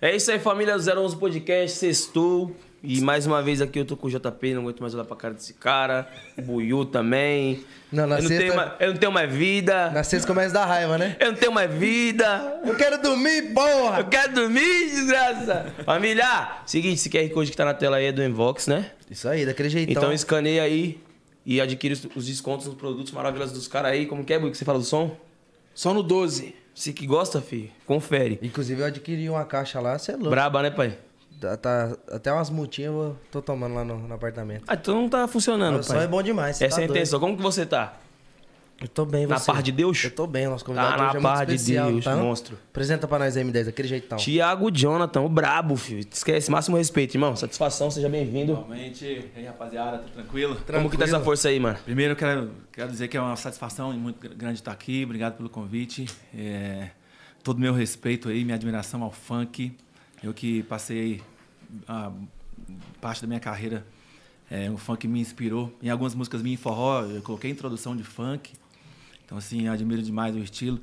É isso aí, família 011 Podcast, sextou. E mais uma vez aqui eu tô com o JP, não aguento mais olhar pra cara desse cara. O Buiu também. Não, na eu, não sexta- tenho mais, eu não tenho mais vida. Na sexta começa a dar raiva, né? Eu não tenho mais vida. Eu quero dormir, porra! Eu quero dormir, desgraça. Família, seguinte, esse QR Code que tá na tela aí é do Invox, né? Isso aí, daquele jeitão. Então escaneia aí e adquire os- os descontos nos produtos maravilhosos dos caras aí. Como que é, Buiu, que você fala do som? Só no 12. Você que gosta, fi, confere. Inclusive, eu adquiri uma caixa lá, você é louco. Braba, né, pai? Tá, tá- até umas multinhas eu tô tomando lá no, no apartamento. Ah, então não tá funcionando, som pai. é bom demais, Essa tá é a intenção. Como que você tá? Eu tô bem, Na você? paz de Deus? Eu tô bem, nosso convidado Tá hoje na é muito paz de especial, Deus, tá? monstro. Apresenta pra nós aí, M10, daquele jeitão. Tiago Jonathan, o brabo, filho. Esquece, máximo respeito, irmão. Satisfação, seja bem-vindo. Realmente, e aí rapaziada, tudo tranquilo? Como que tá essa força aí, mano? Primeiro eu quero, quero dizer que é uma satisfação muito gr- grande estar aqui, obrigado pelo convite. É, todo meu respeito aí, minha admiração ao funk. Eu que passei a parte da minha carreira, é, o funk me inspirou. Em algumas músicas minhas em forró, eu coloquei introdução de funk. Então, assim, admiro demais o estilo.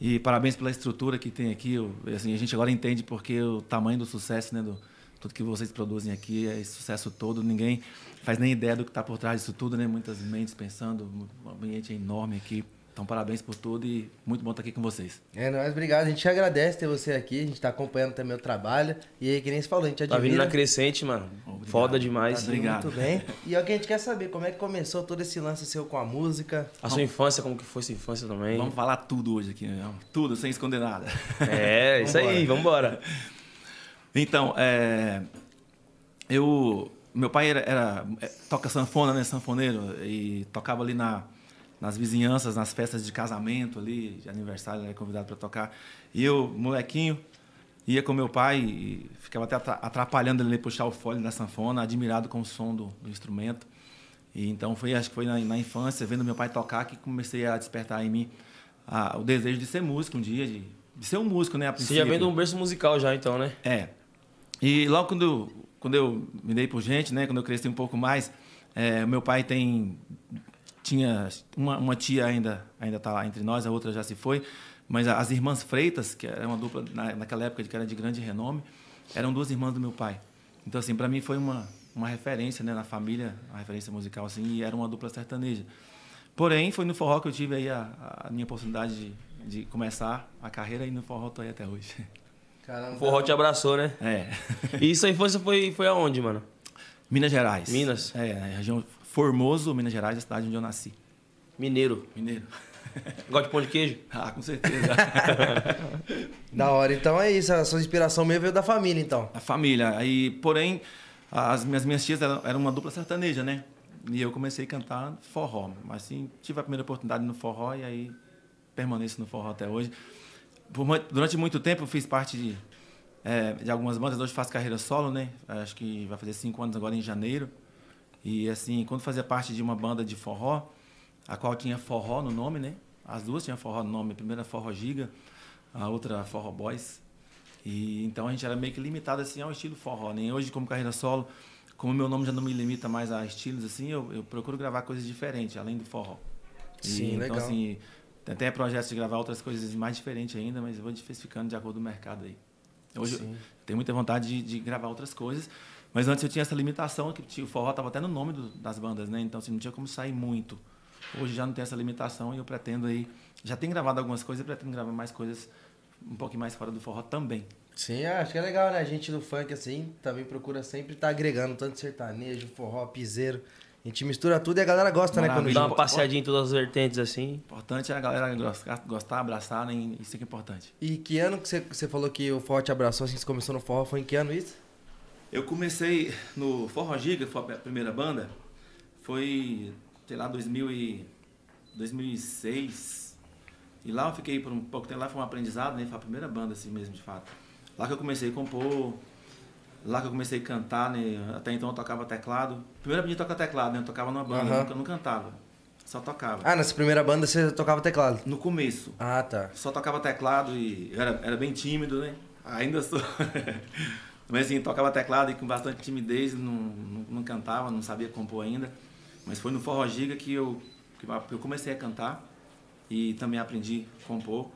E parabéns pela estrutura que tem aqui. Assim, a gente agora entende porque o tamanho do sucesso, né? Do, tudo que vocês produzem aqui é esse sucesso todo. Ninguém faz nem ideia do que está por trás disso tudo, né? Muitas mentes pensando. O ambiente enorme aqui. Então, parabéns por tudo e muito bom estar aqui com vocês. É, nós, obrigado. A gente agradece ter você aqui, a gente tá acompanhando também o trabalho. E aí, que nem você falou, a gente Tá admira. vindo na crescente, mano. Obrigado. Foda demais. Tá Obrigado. Muito bem. E é o que a gente quer saber, como é que começou todo esse lance seu com a música? A sua infância, como que foi sua infância também? Vamos falar tudo hoje aqui, né? Tudo, sem esconder nada. É, isso aí, vambora. Então, é, eu, meu pai era, era- é, toca sanfona, né, sanfoneiro, e tocava ali na, nas vizinhanças, nas festas de casamento ali, de aniversário, ele era convidado para tocar. E eu, molequinho, ia com meu pai e ficava até atra- atrapalhando ele puxar o fole da sanfona, admirado com o som do, do instrumento. E então foi, acho que foi na, na infância, vendo meu pai tocar, que comecei a despertar em mim ah, o desejo de ser músico um dia, de, de ser um músico, né, a Você já vem de um berço musical já, então, né? É. E logo quando eu, quando eu me dei por gente, né, quando eu cresci um pouco mais, é, meu pai tem tinha uma, uma tia ainda ainda está lá entre nós, a outra já se foi, mas as irmãs Freitas, que era uma dupla na, naquela época que era de grande renome, eram duas irmãs do meu pai. Então assim, para mim foi uma uma referência, né, na família, uma referência musical assim, e era uma dupla sertaneja. Porém, foi no forró que eu tive aí a, a minha oportunidade de, de começar a carreira e no forró tô aí até hoje. Caramba. O forró te abraçou, né? É. E sua infância foi, foi aonde, mano? Minas Gerais. Minas? É, a região Formoso, Minas Gerais, a cidade onde eu nasci. Mineiro. Mineiro. Gosta de pão de queijo? Ah, com certeza. Da hora. Então é isso, a sua inspiração mesmo veio da família, então. a família. Aí, porém, as minhas, minhas tias eram, eram uma dupla sertaneja, né? E eu comecei a cantar forró. Mas assim, tive a primeira oportunidade no forró e aí permaneço no forró até hoje. Por durante muito tempo eu fiz parte de, é, de algumas bandas. Hoje faço carreira solo, né? Acho que vai fazer cinco anos agora em janeiro. E assim, quando fazia parte de uma banda de forró, a qual tinha forró no nome, né? As duas tinham forró no nome. A primeira Forró Giga, a outra Forró Boys. E então a gente era meio que limitado assim ao estilo forró. Nem hoje como carreira solo, como meu nome já não me limita mais a estilos assim, eu, eu procuro gravar coisas diferentes além do forró. E, Sim, legal. Então assim, tem até projetos de gravar outras coisas mais diferentes ainda, mas eu vou diversificando de acordo com o mercado aí. Hoje eu tenho muita vontade de, de gravar outras coisas, mas antes eu tinha essa limitação que o forró estava até no nome do- das bandas, né? Então assim, não tinha como sair muito. Hoje já não tem essa limitação e eu pretendo aí, já tenho gravado algumas coisas e pretendo gravar mais coisas um pouquinho mais fora do forró também. Sim, acho que é legal, né? A gente do funk, assim, também procura sempre estar agregando tanto sertanejo, forró, piseiro. A gente mistura tudo e a galera gosta, né? Quando Maravilha. Dá uma passeadinha em todas as vertentes, assim. importante é a galera gostar, abraçar, né? Isso é que é importante. E que ano que você, você falou que o forró te abraçou, assim, que você começou no forró? Foi em que ano isso? Eu comecei no Forró Giga, foi a primeira banda, foi, sei lá, 2000 e 2006. E lá eu fiquei por um pouco tempo, lá foi um aprendizado, né? Foi a primeira banda assim mesmo, de fato. Lá que eu comecei a compor, lá que eu comecei a cantar, né? Até então eu tocava teclado. Primeiro eu aprendi a tocar teclado, né? Eu tocava numa banda, Aham. eu nunca não cantava. Só tocava. Ah, nessa primeira banda você tocava teclado. No começo, Ah, tá. só tocava teclado e era, era bem tímido, né? Ainda sou. Mas assim, tocava teclado e com bastante timidez, não, não, não cantava, não sabia compor ainda. Mas foi no Forró Giga que eu, que eu comecei a cantar e também aprendi a compor.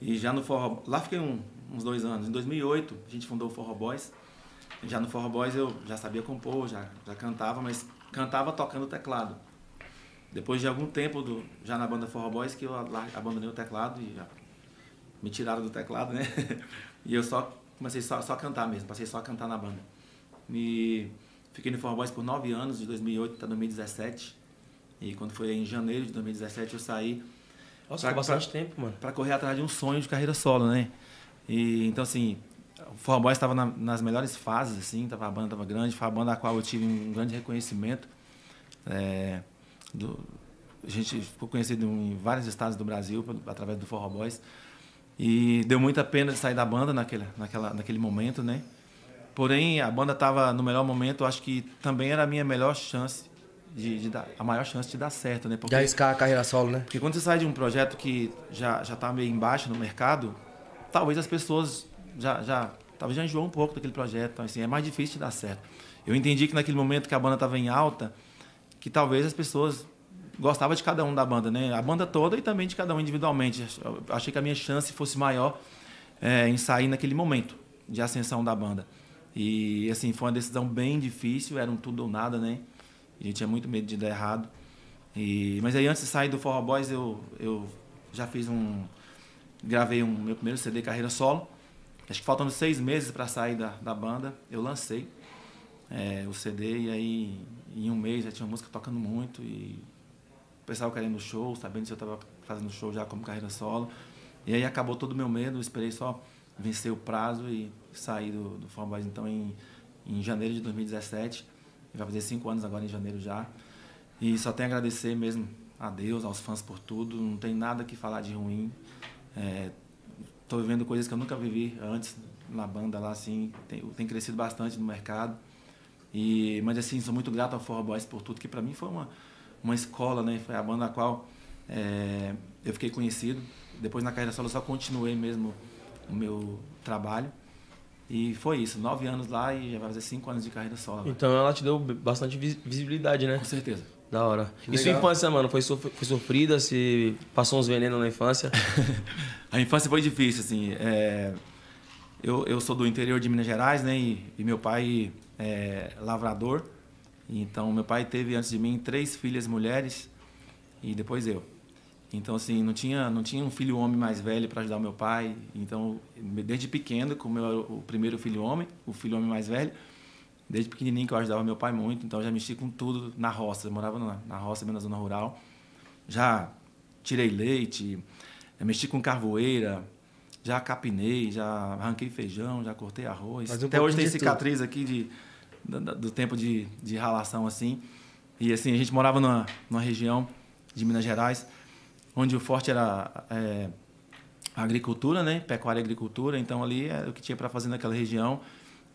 E já no Forró. Lá fiquei um, uns dois anos. Em 2008, a gente fundou o Forró Boys. Já no Forró Boys eu já sabia compor, já, já cantava, mas cantava tocando teclado. Depois de algum tempo do, já na banda Forró Boys que eu abandonei o teclado e já me tiraram do teclado, né? E eu só comecei só, só a cantar mesmo, passei só a cantar na banda. E fiquei no Forró Boys por nove anos, de 2008 até 2017. E quando foi em janeiro de 2017 eu saí. Nossa, pra, bastante pra, tempo, mano. Pra correr atrás de um sonho de carreira solo, né? E então assim, o Forró Boys estava na, nas melhores fases, assim, tava, a banda estava grande, foi a banda a qual eu tive um grande reconhecimento. É, do, a gente ficou conhecido em vários estados do Brasil através do Forró Boys. E deu muita pena de sair da banda naquele, naquela, naquele momento, né? Porém, a banda estava no melhor momento, acho que também era a minha melhor chance de, de, dar, a maior chance de dar certo, né? Porque, de arriscar a carreira solo, né? Porque quando você sai de um projeto que já já tá meio embaixo no mercado, talvez as pessoas já já talvez já enjoou um pouco daquele projeto, então, assim, é mais difícil de dar certo. Eu entendi que naquele momento que a banda estava em alta, que talvez as pessoas gostava de cada um da banda, né? A banda toda e também de cada um individualmente. Eu achei que a minha chance fosse maior é, em sair naquele momento de ascensão da banda. E assim, foi uma decisão bem difícil, era um tudo ou nada, né? A gente tinha muito medo de dar errado. E, mas aí antes de sair do Forró Boys, eu, eu já fiz um. Gravei um meu primeiro CD carreira solo. Acho que faltando seis meses para sair da, da banda, eu lancei é, o CD e aí em um mês já tinha música tocando muito e o pessoal querendo show, sabendo que eu estava fazendo show já como carreira solo. E aí acabou todo o meu medo, esperei só vencer o prazo e sair do, do Form Boys então em, em janeiro de 2017. Vai fazer cinco anos agora em janeiro já. E só tenho a agradecer mesmo a Deus, aos fãs por tudo. Não tem nada que falar de ruim. Estou é, vivendo coisas que eu nunca vivi antes na banda lá, assim. Tem, tem crescido bastante no mercado. E, mas assim, sou muito grato ao Forró Boys por tudo, que para mim foi uma, uma escola, né? Foi a banda a qual é, eu fiquei conhecido. Depois na carreira solo só continuei mesmo o meu trabalho. E foi isso, nove anos lá e já vai fazer cinco anos de carreira solo. Então ela te deu bastante visibilidade, né? Com certeza. Da hora. Que e legal. sua infância, mano, foi sofrida? Se passou uns venenos na infância? a infância foi difícil, assim. É... Eu, eu sou do interior de Minas Gerais, né? E, e meu pai é lavrador. Então, meu pai teve antes de mim três filhas mulheres e depois eu. Então, assim, não tinha, não tinha um filho homem mais velho para ajudar o meu pai. Então, desde pequeno, como eu era o primeiro filho homem, o filho homem mais velho, desde pequenininho que eu ajudava meu pai muito, então eu já mexi com tudo na roça. Eu morava na, na roça, na zona rural. Já tirei leite, mexi com carvoeira, já capinei, já arranquei feijão, já cortei arroz. Um Até hoje tem cicatriz tudo. aqui de do, tempo de, de ralação assim. E assim, a gente morava numa, numa região de Minas Gerais, onde o forte era é, agricultura, né? Pecuária e agricultura. Então ali era o que tinha para fazer naquela região.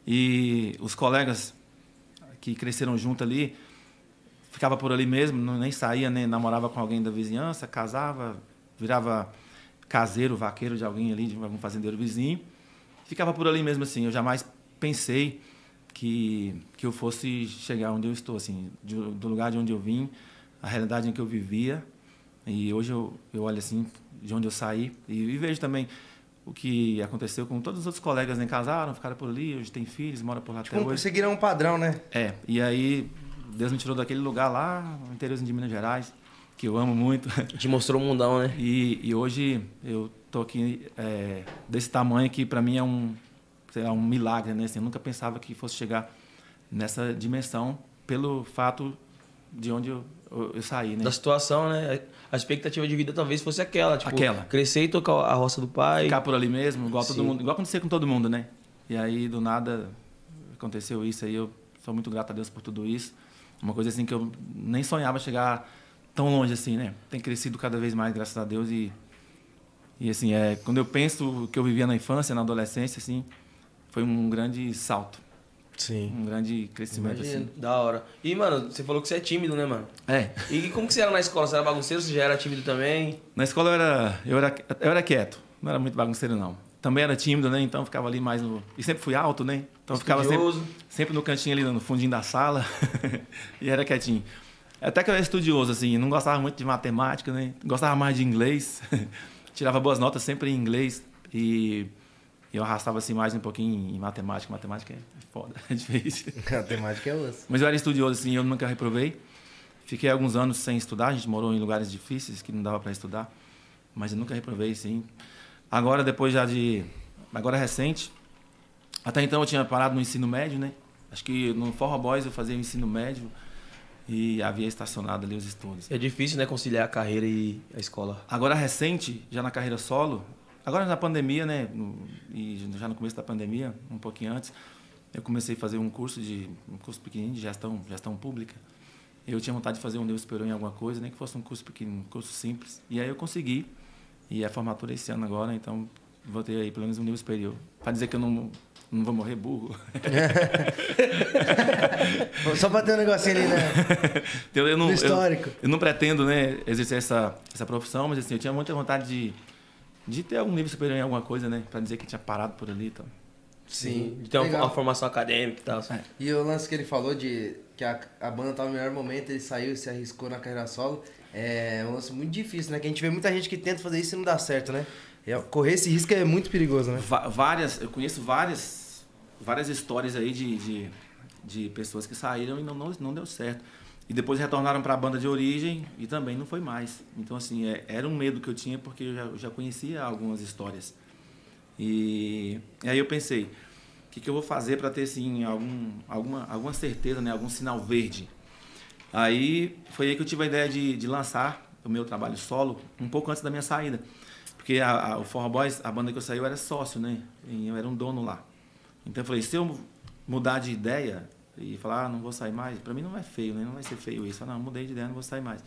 E os colegas que cresceram junto ali, ficava por ali mesmo, não, nem saía, nem namorava com alguém da vizinhança, casava, virava caseiro, vaqueiro de alguém ali, de algum fazendeiro vizinho. Ficava por ali mesmo assim. Eu jamais pensei que, que eu fosse chegar onde eu estou, assim, de, do lugar de onde eu vim, a realidade em que eu vivia. E hoje eu, eu olho assim, de onde eu saí, e, e vejo também o que aconteceu com todos os outros colegas, né? Casaram, ficaram por ali, hoje tem filhos, moram por lá tipo, até hoje. Seguiram um padrão, né? É, e aí Deus me tirou daquele lugar lá, no interior de Minas Gerais, que eu amo muito. Te mostrou o mundão, né? E, e hoje eu tô aqui é, desse tamanho que para mim é um, lá, um milagre, né? Assim, eu nunca pensava que fosse chegar nessa dimensão pelo fato de onde eu, eu, eu, saí, né? Da situação, né? A expectativa de vida talvez fosse aquela, tipo, aquela. crescer e tocar a roça do pai. Ficar por ali mesmo, igual Sim. todo mundo, igual acontecer com todo mundo, né? E aí do nada aconteceu isso aí, eu sou muito grato a Deus por tudo isso. Uma coisa assim que eu nem sonhava chegar tão longe assim, né? Tem crescido cada vez mais, graças a Deus e e assim, é, quando eu penso o que eu vivia na infância, na adolescência, assim, foi um grande salto. Sim. Um grande crescimento, Imagina. assim. Da hora. E, mano, você falou que você é tímido, né, mano? É. E como que você era na escola? Você era bagunceiro? Você já era tímido também? Na escola eu era, eu era, eu era quieto. Não era muito bagunceiro, não. Também era tímido, né? Então ficava ali mais no... E sempre fui alto, né? Então ficava sempre, sempre no cantinho ali, no fundinho da sala. e era quietinho. Até que eu era estudioso, assim. Não gostava muito de matemática, né? Gostava mais de inglês. Tirava boas notas sempre em inglês. E Eu arrastava assim mais um pouquinho em matemática. Matemática é foda, é difícil. A temática é osso. Mas eu era estudioso, assim, eu nunca reprovei. Fiquei alguns anos sem estudar, a gente morou em lugares difíceis que não dava para estudar. Mas eu nunca reprovei, sim. Agora, depois já de. Agora recente. Até então eu tinha parado no ensino médio, né? Acho que no Forra Boys eu fazia o ensino médio e havia estacionado ali os estudos. É difícil, né, conciliar a carreira e a escola. Agora recente, já na carreira solo, agora na pandemia, né? E já no começo da pandemia, um pouquinho antes, eu comecei a fazer um curso de um curso pequenininho de gestão, gestão pública. Eu tinha vontade de fazer um Deus esperou em alguma coisa, nem que fosse um curso pequeno, um curso simples. E aí eu consegui. E a formatura é esse ano agora, então vou ter aí pelo menos um nível superior. Para dizer que eu não, não vou morrer burro. Só pra ter um negocinho ali, né? Então, eu não, No histórico. Eu, eu não pretendo né, exercer essa, essa profissão, mas assim, eu tinha muita vontade de, de ter algum nível superior em alguma coisa, né? Para dizer que tinha parado por ali. Então. Sim. De ter uma, uma formação acadêmica e tal. E o lance que ele falou de que a, a banda tava no melhor momento, ele saiu e se arriscou na carreira solo, é um lance muito difícil, né? Que a gente vê muita gente que tenta fazer isso e não dá certo, né? É, correr esse risco é muito perigoso, né? Va- várias, eu conheço várias, várias histórias aí de, de, de pessoas que saíram e não, não, não deu certo. E depois retornaram para a banda de origem e também não foi mais. Então, assim, é- era um medo que eu tinha porque eu já, eu já conhecia algumas histórias. E, e aí eu pensei, o que, que eu vou fazer para ter, assim, algum, alguma, alguma certeza, né? Algum sinal verde. Aí foi aí que eu tive a ideia de, de lançar o meu trabalho solo um pouco antes da minha saída. Porque a, a- o Forra Boys, a banda que eu saí, eu era sócio, né? E eu era um dono lá. Então eu falei, se eu mudar de ideia e falar, ah, não vou sair mais, pra mim não é feio, né? Não vai ser feio isso. Eu, não, mudei de ideia, não vou sair mais.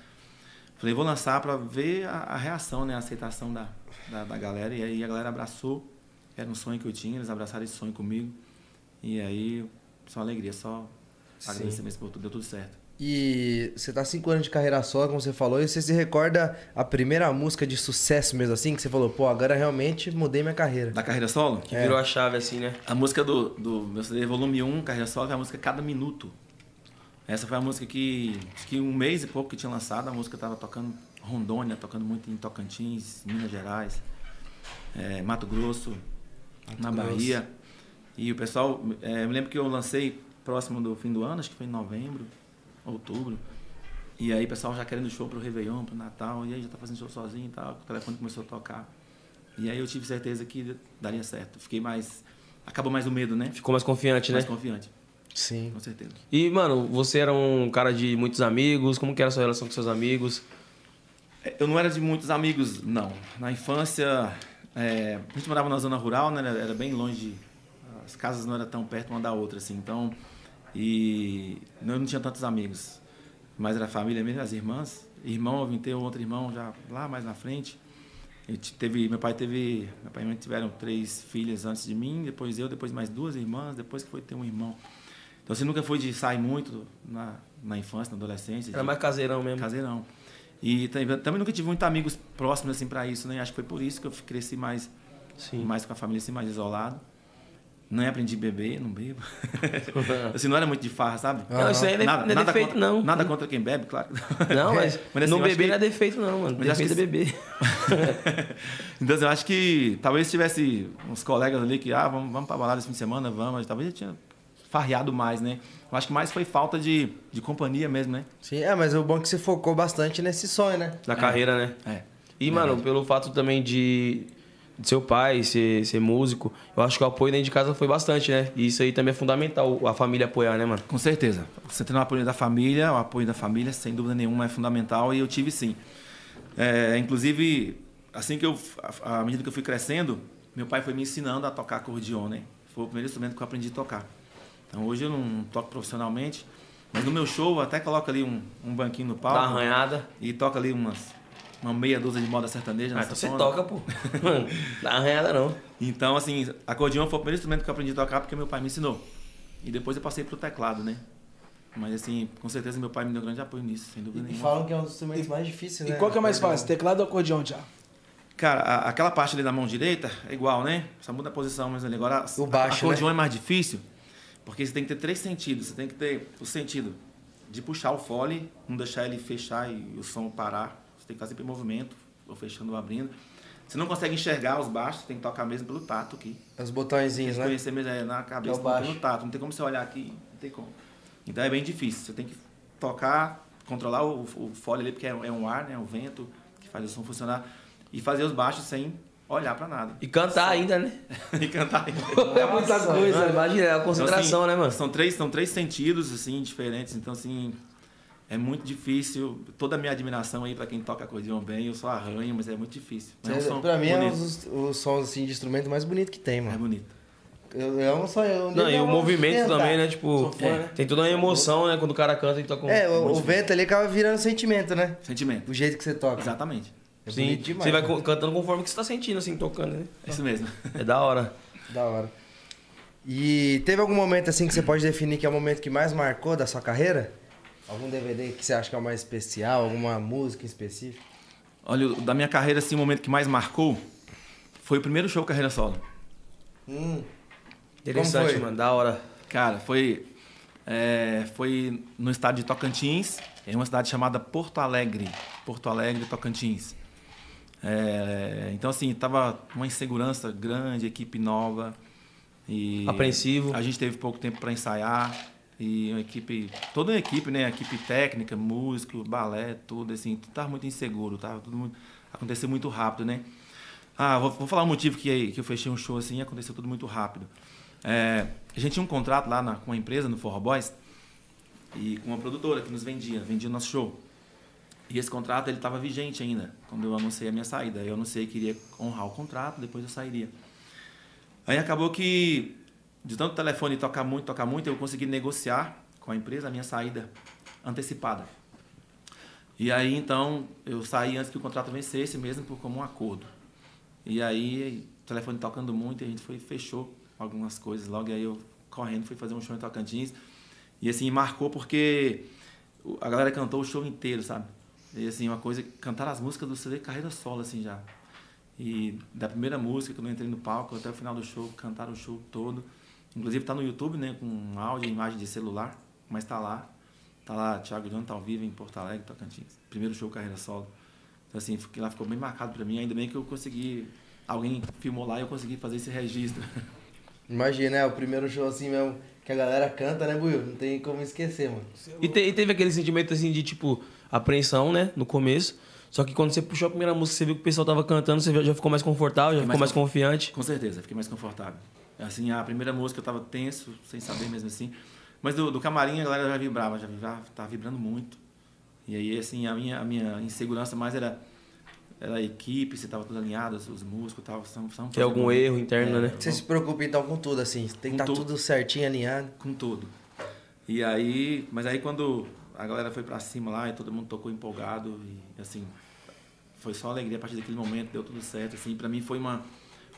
Falei, vou lançar pra ver a, a reação, né? A aceitação da, da, da galera. E aí a galera abraçou. Era um sonho que eu tinha, eles abraçaram esse sonho comigo. E aí, só alegria, só Sim. mesmo por tudo, deu tudo certo. E você tá cinco anos de carreira solo, como você falou, e você se recorda a primeira música de sucesso mesmo assim, que você falou, pô, agora realmente mudei minha carreira. Da carreira solo? Que virou a chave assim, né? A música do, do meu CD volume 1, Carreira Solo, foi a música Cada Minuto. Essa foi a música que, acho que um mês e pouco que tinha lançado, a música estava tocando Rondônia, tocando muito em Tocantins, Minas Gerais, eh, Mato Grosso, na Grosso. Bahia. E o pessoal, eh, me lembro que eu lancei próximo do fim do ano, acho que foi em novembro, outubro. E aí o pessoal já querendo show pro Réveillon, pro Natal, e aí já tá fazendo show sozinho e tal, o telefone começou a tocar. E aí eu tive certeza que daria certo. Fiquei mais. Acabou mais o medo, né? Ficou mais confiante, né? mais confiante, Sim. com certeza. E, mano, você era um cara de muitos amigos. Como que era a sua relação com seus amigos? É, Eu não era de muitos amigos, não. Na infância, é, a gente morava na zona rural, né? Era, era bem longe. As casas não eram tão perto uma da outra, assim. Então, e eu não tinha tantos amigos. Mas era a família mesmo, as irmãs. Irmão, eu vim ter um outro irmão já lá mais na frente. Eu teve, meu pai teve, meu pai e minha mãe tiveram três filhas antes de mim, depois eu, depois mais duas irmãs, depois que foi ter um irmão. Então, assim, nunca fui de sair muito na, na infância, na adolescência. Era mais caseirão mesmo. Caseirão. E também, também nunca tive muitos amigos próximos assim para isso, né? Acho que foi por isso que eu cresci mais, Sim. mais com a família assim, mais isolado. Não aprendi a beber, não bebo. assim, não era muito de farra, sabe? Não, isso aí não é- não é defeito, contra, não. Nada contra quem bebe, claro. Não, mas, Mas, assim, não beber que- não é defeito, não, mano. Mas Defeito é que- beber. então, assim, eu acho que talvez se tivesse uns colegas ali que, ah, vamos, vamos pra balada esse fim de semana, vamos. Talvez eu tinha farreado mais, né? Eu acho que mais foi falta de, de companhia mesmo, né? Sim, é, mas o bom é que você focou bastante nesse sonho, né? Da carreira, né? É. E, mano, pelo fato também de, de seu pai ser, ser músico, eu acho que o apoio dentro de casa foi bastante, né? E isso aí também é fundamental, a família apoiar, né, mano? Com certeza. Você tendo o apoio da família, o apoio da família, sem dúvida nenhuma, é fundamental e eu tive sim. É, inclusive, assim que eu, à medida que eu fui crescendo, meu pai foi me ensinando a tocar acordeon, né? Foi o primeiro instrumento que eu aprendi a tocar. Então hoje eu não toco profissionalmente, mas no meu show eu até coloco ali um, um banquinho no Dá palco uma arranhada. e toca ali umas, uma meia dúzia de moda sertaneja Ah, na então você toca, pô. Mano, dá arranhada não. Então, assim, acordeon foi o primeiro instrumento que eu aprendi a tocar porque meu pai me ensinou. E depois eu passei pro teclado, né? Mas, assim, com certeza meu pai me deu grande apoio nisso, sem dúvida E nenhuma. falam que é um dos instrumentos mais difíceis, E né? qual que é mais fácil, teclado ou acordeão, já? Cara, a- aquela parte ali da mão direita é igual, né? Só muda a posição, mas ali agora O baixo, acordeon né? é mais difícil, porque você tem que ter três sentidos. Você tem que ter o sentido de puxar o fole, não deixar ele fechar e o som parar. Tem que estar sempre em movimento, ou fechando ou abrindo. Você não consegue enxergar os baixos, tem que tocar mesmo pelo tato aqui. Os botõezinhos, né? Conhecer mesmo é, na cabeça, é o baixo. pelo tato. Não tem como você olhar aqui, não tem como. Então é bem difícil. Você tem que tocar, controlar o, o fole ali, porque é, é um ar, né? O vento que faz o som funcionar. E fazer os baixos sem olhar pra nada. E cantar ainda, né? e cantar. é muita coisa, mano. imagina, é a concentração, Então, assim, né, mano? São três, são três sentidos, assim, diferentes. Então, assim, é muito difícil. Toda a minha admiração aí pra quem toca acordeão bem, eu só arranho, mas é muito difícil. Mas é um som pra mim é um dos os sons assim, de instrumento mais bonito que tem, É mano. bonito. Eu, eu não só eu. Não, e o movimento tentar. também, né? Tipo, Sou fã, né? tem toda uma emoção, né? Quando o cara canta e toca um. É, o, o vento ali acaba virando sentimento, né? Sentimento. O jeito que você toca. Exatamente. É Sim, demais. você vai né? cantando conforme que você tá sentindo, assim, tocando, né? É isso mesmo. É da hora. Da hora. E teve algum momento assim que você pode definir que é o momento que mais marcou da sua carreira? Algum DVD que você acha que é o mais especial? Alguma música em específico? Olha, da minha carreira, assim, o momento que mais marcou foi o primeiro show carreira solo. Hum, Interessante, mano, da hora. Cara, foi, é, foi no estado de Tocantins, em uma cidade chamada Porto Alegre. Porto Alegre, Tocantins. É, então, assim, tava uma insegurança grande, equipe nova. E Apreensivo. A gente teve pouco tempo para ensaiar. E uma equipe, toda uma equipe, né? Equipe técnica, músico, balé, tudo, assim, tudo tava muito inseguro, tava tudo muito, aconteceu muito rápido, né? Ah, vou, vou falar um motivo que, que eu fechei um show assim e aconteceu tudo muito rápido. É, a gente tinha um contrato lá na- com uma empresa, no Forró Boys, e com uma produtora que nos vendia, vendia o nosso show. E esse contrato ele estava vigente ainda, quando eu anunciei a minha saída. Eu anunciei que iria honrar o contrato, depois eu sairia. Aí acabou que, de tanto telefone tocar muito, tocar muito, eu consegui negociar com a empresa a minha saída antecipada. E aí, então, eu saí antes que o contrato vencesse, mesmo por como um acordo. E aí, telefone tocando muito, a gente foi fechou algumas coisas logo. E aí, eu correndo fui fazer um show em Tocantins. E assim, marcou porque a galera cantou o show inteiro, sabe? E assim, uma coisa, cantaram as músicas do CD Carreira Solo, assim, já. E da primeira música, quando eu entrei no palco, até o final do show, cantaram o show todo. Inclusive tá no YouTube, né, com áudio e imagem de celular, mas tá lá. Tá lá, Thiago João tá ao vivo em Porto Alegre, Tocantins. Primeiro show Carreira Solo. Então assim, lá ficou bem marcado pra mim, ainda bem que eu consegui, alguém filmou lá e eu consegui fazer esse registro. imagina, é o primeiro show assim mesmo que a galera canta, né, Buiu? Não tem como esquecer, mano. E, te- e teve aquele sentimento, assim, de, tipo, apreensão, né? No começo. Só que quando você puxou a primeira música, você viu que o pessoal tava cantando, você já- ficou mais confortável, já ficou mais mais conf- confiante. Com certeza, fiquei mais confortável. Assim, a primeira música eu tava tenso, sem saber mesmo assim. Mas do, do camarim a galera já vibrava, já vibrava, tava vibrando muito. E aí, assim, a minha, a minha insegurança mais era, era a equipe, se tava tudo alinhado, os, os músicos, tava, são, são Tem algum erro interno, né? Você se preocupa então com tudo, assim. Tem que estar tudo. tudo certinho, alinhado. com tudo. E aí, mas aí quando a galera foi pra cima lá e todo mundo tocou empolgado e assim, foi só alegria a partir daquele momento, deu tudo certo, assim, para mim foi uma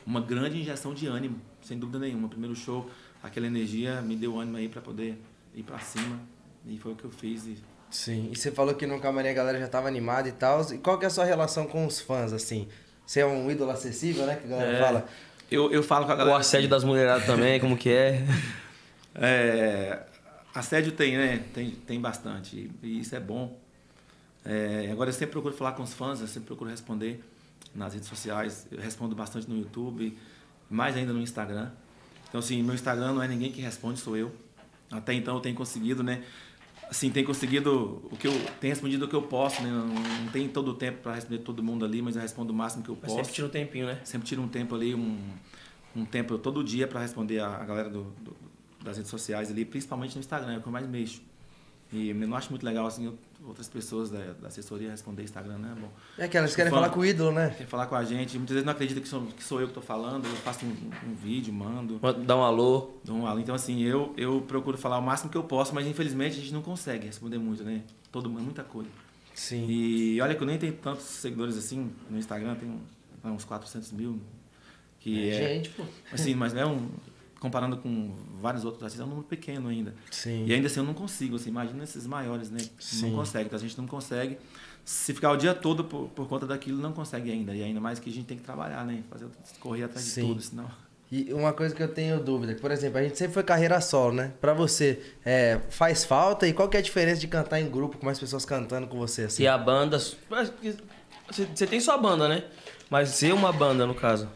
uma grande injeção de ânimo, sem dúvida nenhuma. Primeiro show, aquela energia me deu ânimo aí para poder ir pra cima e foi o que eu fiz e Sim. E você falou que no camarim a galera já tava animada e tal. E qual que é a sua relação com os fãs, assim? Você é um ídolo acessível, né? Que a galera É. fala. eu, eu falo com a O galera assédio das mulheradas também, como que é? É, assédio tem, né? Tem, tem bastante. E isso é bom. É, agora eu sempre procuro falar com os fãs, eu sempre procuro responder nas redes sociais. Eu respondo bastante no YouTube, mais ainda no Instagram. Então, assim, meu Instagram não é ninguém que responde, sou eu. Até então eu tenho conseguido, né? Assim, tenho conseguido o que eu tenho respondido o que eu posso, né? Não, não tem todo o tempo para responder todo mundo ali, mas eu respondo o máximo que eu Mas posso sempre tira um tempinho, né? sempre tiro um tempo ali, um, um tempo todo dia para responder a, a galera do, do- das redes sociais ali, principalmente no Instagram, é o que eu mais mexo. E eu não acho muito legal assim outras pessoas da, da assessoria responder Instagram, né? Bom, É que elas querem fã. falar com o ídolo, né? quer falar com a gente, muitas vezes não acredita que sou, que sou eu que estou falando, eu faço um, um vídeo, mando, Dá um alô. dou um alô. Então assim, eu, eu procuro falar o máximo que eu posso, mas infelizmente a gente não consegue responder muito, né? Todo mundo, muita coisa. Sim. E olha que eu nem tenho tantos seguidores assim no Instagram, tenho uns 400 mil. Que é, Gente, pô. Assim, mas não é um. Comparando com vários outros artistas, é um número pequeno ainda. Sim. E ainda assim eu não consigo, assim, imagina esses maiores, né? Sim. Não consegue, então a gente não consegue. Se ficar o dia todo por, por conta daquilo, não consegue ainda. E ainda mais que a gente tem que trabalhar, né? Fazer, correr atrás Sim. de tudo, senão. E uma coisa que eu tenho dúvida, que, por exemplo, a gente sempre foi carreira solo, né? Pra você, é, faz falta e qual que é a diferença de cantar em grupo com mais pessoas cantando com você, assim? E a banda. Você tem sua banda, né? Mas ser uma banda, no caso.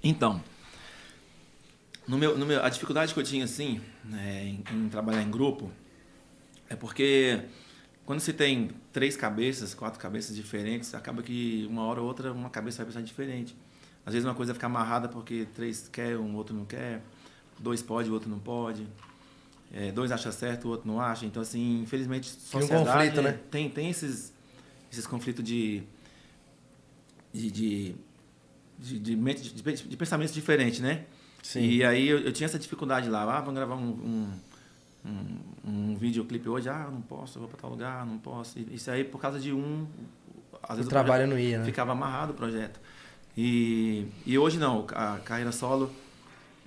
Então, no meu, no meu, a dificuldade que eu tinha, assim, né, em, em trabalhar em grupo, é porque quando você tem três cabeças, quatro cabeças diferentes, acaba que uma hora ou outra uma cabeça vai pensar diferente. Às vezes uma coisa fica amarrada porque três quer, um outro não quer, dois pode, o outro não pode. É, dois acha certo, o outro não acha. Então, assim, infelizmente, Tem um sociedade conflito, né? tem, tem esses, esses conflitos de, de, de, de, de, mente- de- de pensamentos diferentes, né? Sim. E aí eu, eu tinha essa dificuldade lá. Ah, vamos gravar um, um, um, um videoclipe hoje. Ah, não posso, eu vou para tal lugar, não posso. Isso aí por causa de um... Às O trabalho não ia, né? Ficava amarrado o projeto. E, e hoje não, a carreira solo,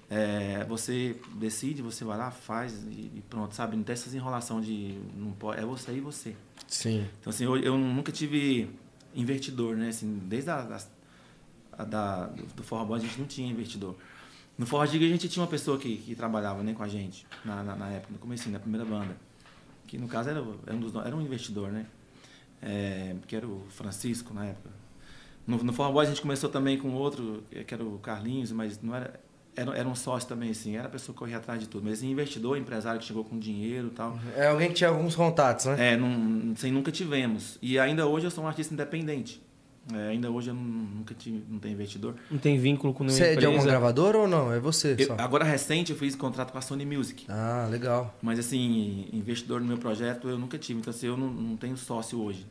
é, você decide, você vai lá, faz e, e pronto, sabe? Não tem essas enrolação de... Não pode, é você e você. Sim. Então, assim, eu, eu nunca tive investidor, né? Assim, desde a, a da, do, Forró a gente não tinha investidor. No Forró Giga a gente tinha uma pessoa que, que trabalhava né, com a gente, na, na, na época, no começo, na primeira banda. Que no caso era, era, um, dos, era um investidor, né? É, que era o Francisco na época. No, no Forró Boys a gente começou também com outro, que era o Carlinhos, mas não era... Era, era um sócio também, assim, era a pessoa que corria atrás de tudo. Mas investidor, empresário que chegou com dinheiro e tal. É alguém que tinha alguns contatos, né? É, não, assim, nunca tivemos. E ainda hoje eu sou um artista independente. É, ainda hoje eu nunca tive, não tenho investidor. Não tem vínculo com nenhuma Você é de alguma empresa. gravadora ou não? É você Eu- só? agora recente eu fiz contrato com a Sony Music. Ah, legal. Mas assim, investidor no meu projeto eu nunca tive. Então assim, eu não, não tenho sócio hoje.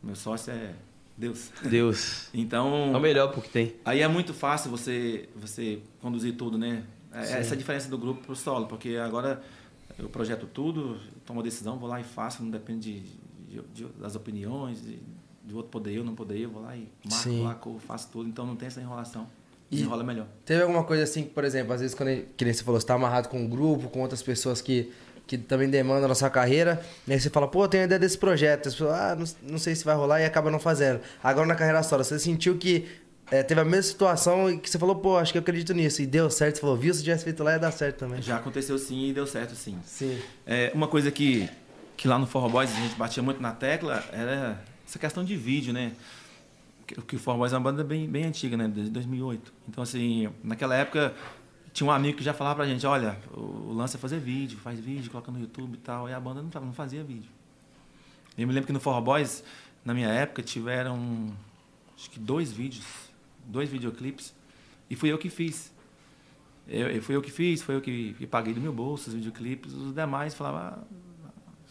Meu sócio é Deus. Deus. É Então, o melhor porque tem. aí é muito fácil você, você conduzir tudo, né? É Sim. essa a diferença do grupo pro solo, porque agora eu projeto tudo, tomo a decisão, vou lá e faço, não depende de, de- das opiniões, de, de outro poder eu, não poder eu, vou lá e marco Sim. lá, corro, faço tudo, então não tem essa enrolação. E- Enrola melhor. Teve alguma coisa assim, que, por exemplo, às vezes quando ele, que nem você falou, você tá amarrado com um grupo, com outras pessoas que, que também demandam na sua carreira, e aí você fala, pô, eu tenho ideia desse projeto. As pessoas, ah, não, não sei se vai rolar e acaba não fazendo. Agora na carreira solo, você sentiu que é, teve a mesma situação e que você falou, pô, acho que eu acredito nisso, e deu certo, você falou, viu, se tivesse feito lá ia dar certo também. Já aconteceu sim e deu certo sim. Sim. É, uma coisa que, que lá no Forró Boys a gente batia muito na tecla era essa questão de vídeo, né? Que, o Forró Boys é uma banda bem, bem antiga, né? Desde 2008. Então, assim, naquela época tinha um amigo que já falava pra gente, olha, o, o lance é fazer vídeo, faz vídeo, coloca no YouTube e tal. E a banda não, não fazia vídeo. Eu me lembro que no Forró Boys, na minha época, tiveram acho que dois vídeos, dois videoclipes, e fui eu que fiz. Eu, eu- fui eu que fiz, foi eu que, que paguei do meu bolso os videoclipes, os demais falavam. ah,